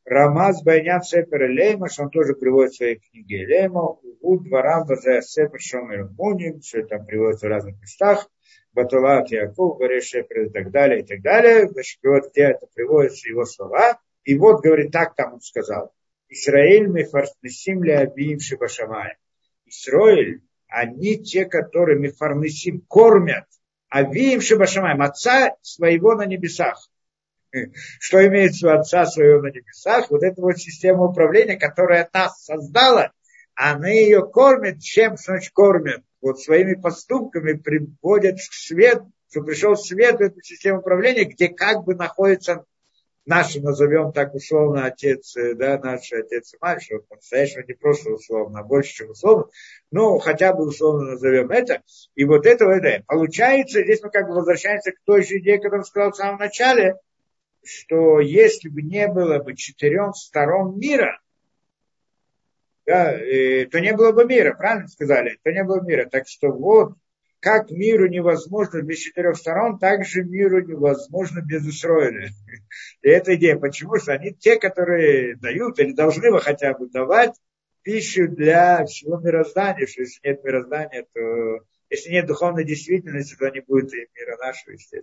Рамаз Байнян Сепер Леймаш, он тоже приводит в своей книге Лейма, у дворам Базая Сепер Шомер Муним, все это приводится в разных местах, Батулат Яков, Горе Шепер и так далее, и так далее. Значит, вот где это приводится его слова. И вот, говорит, так там он сказал. Исраиль мы фарнесим ли обиим шибашамай. Исраиль, они те, которые мы фарнесим кормят, обиим шибашамай, отца своего на небесах. что имеется у Отца своего на небесах, вот эта вот система управления, которая нас создала, она ее кормит, чем значит кормит? Вот своими поступками приводят к свет, что пришел свет в эту систему управления, где как бы находится наш, назовем так условно, отец, да, наш отец и мать, что по-настоящему не просто условно, а больше, чем условно, но хотя бы условно назовем это. И вот это, это получается, здесь мы как бы возвращаемся к той же идее, которую сказал в самом начале, что если бы не было бы четырех сторон мира, да, э, то не было бы мира, правильно сказали? То не было мира. Так что вот, как миру невозможно без четырех сторон, так же миру невозможно без Исроиля. И эта идея. Почему? Что они те, которые дают или должны бы хотя бы давать пищу для всего мироздания, что если нет мироздания, то Если нет духовной действительности, то не будет и мира нашего, естественно.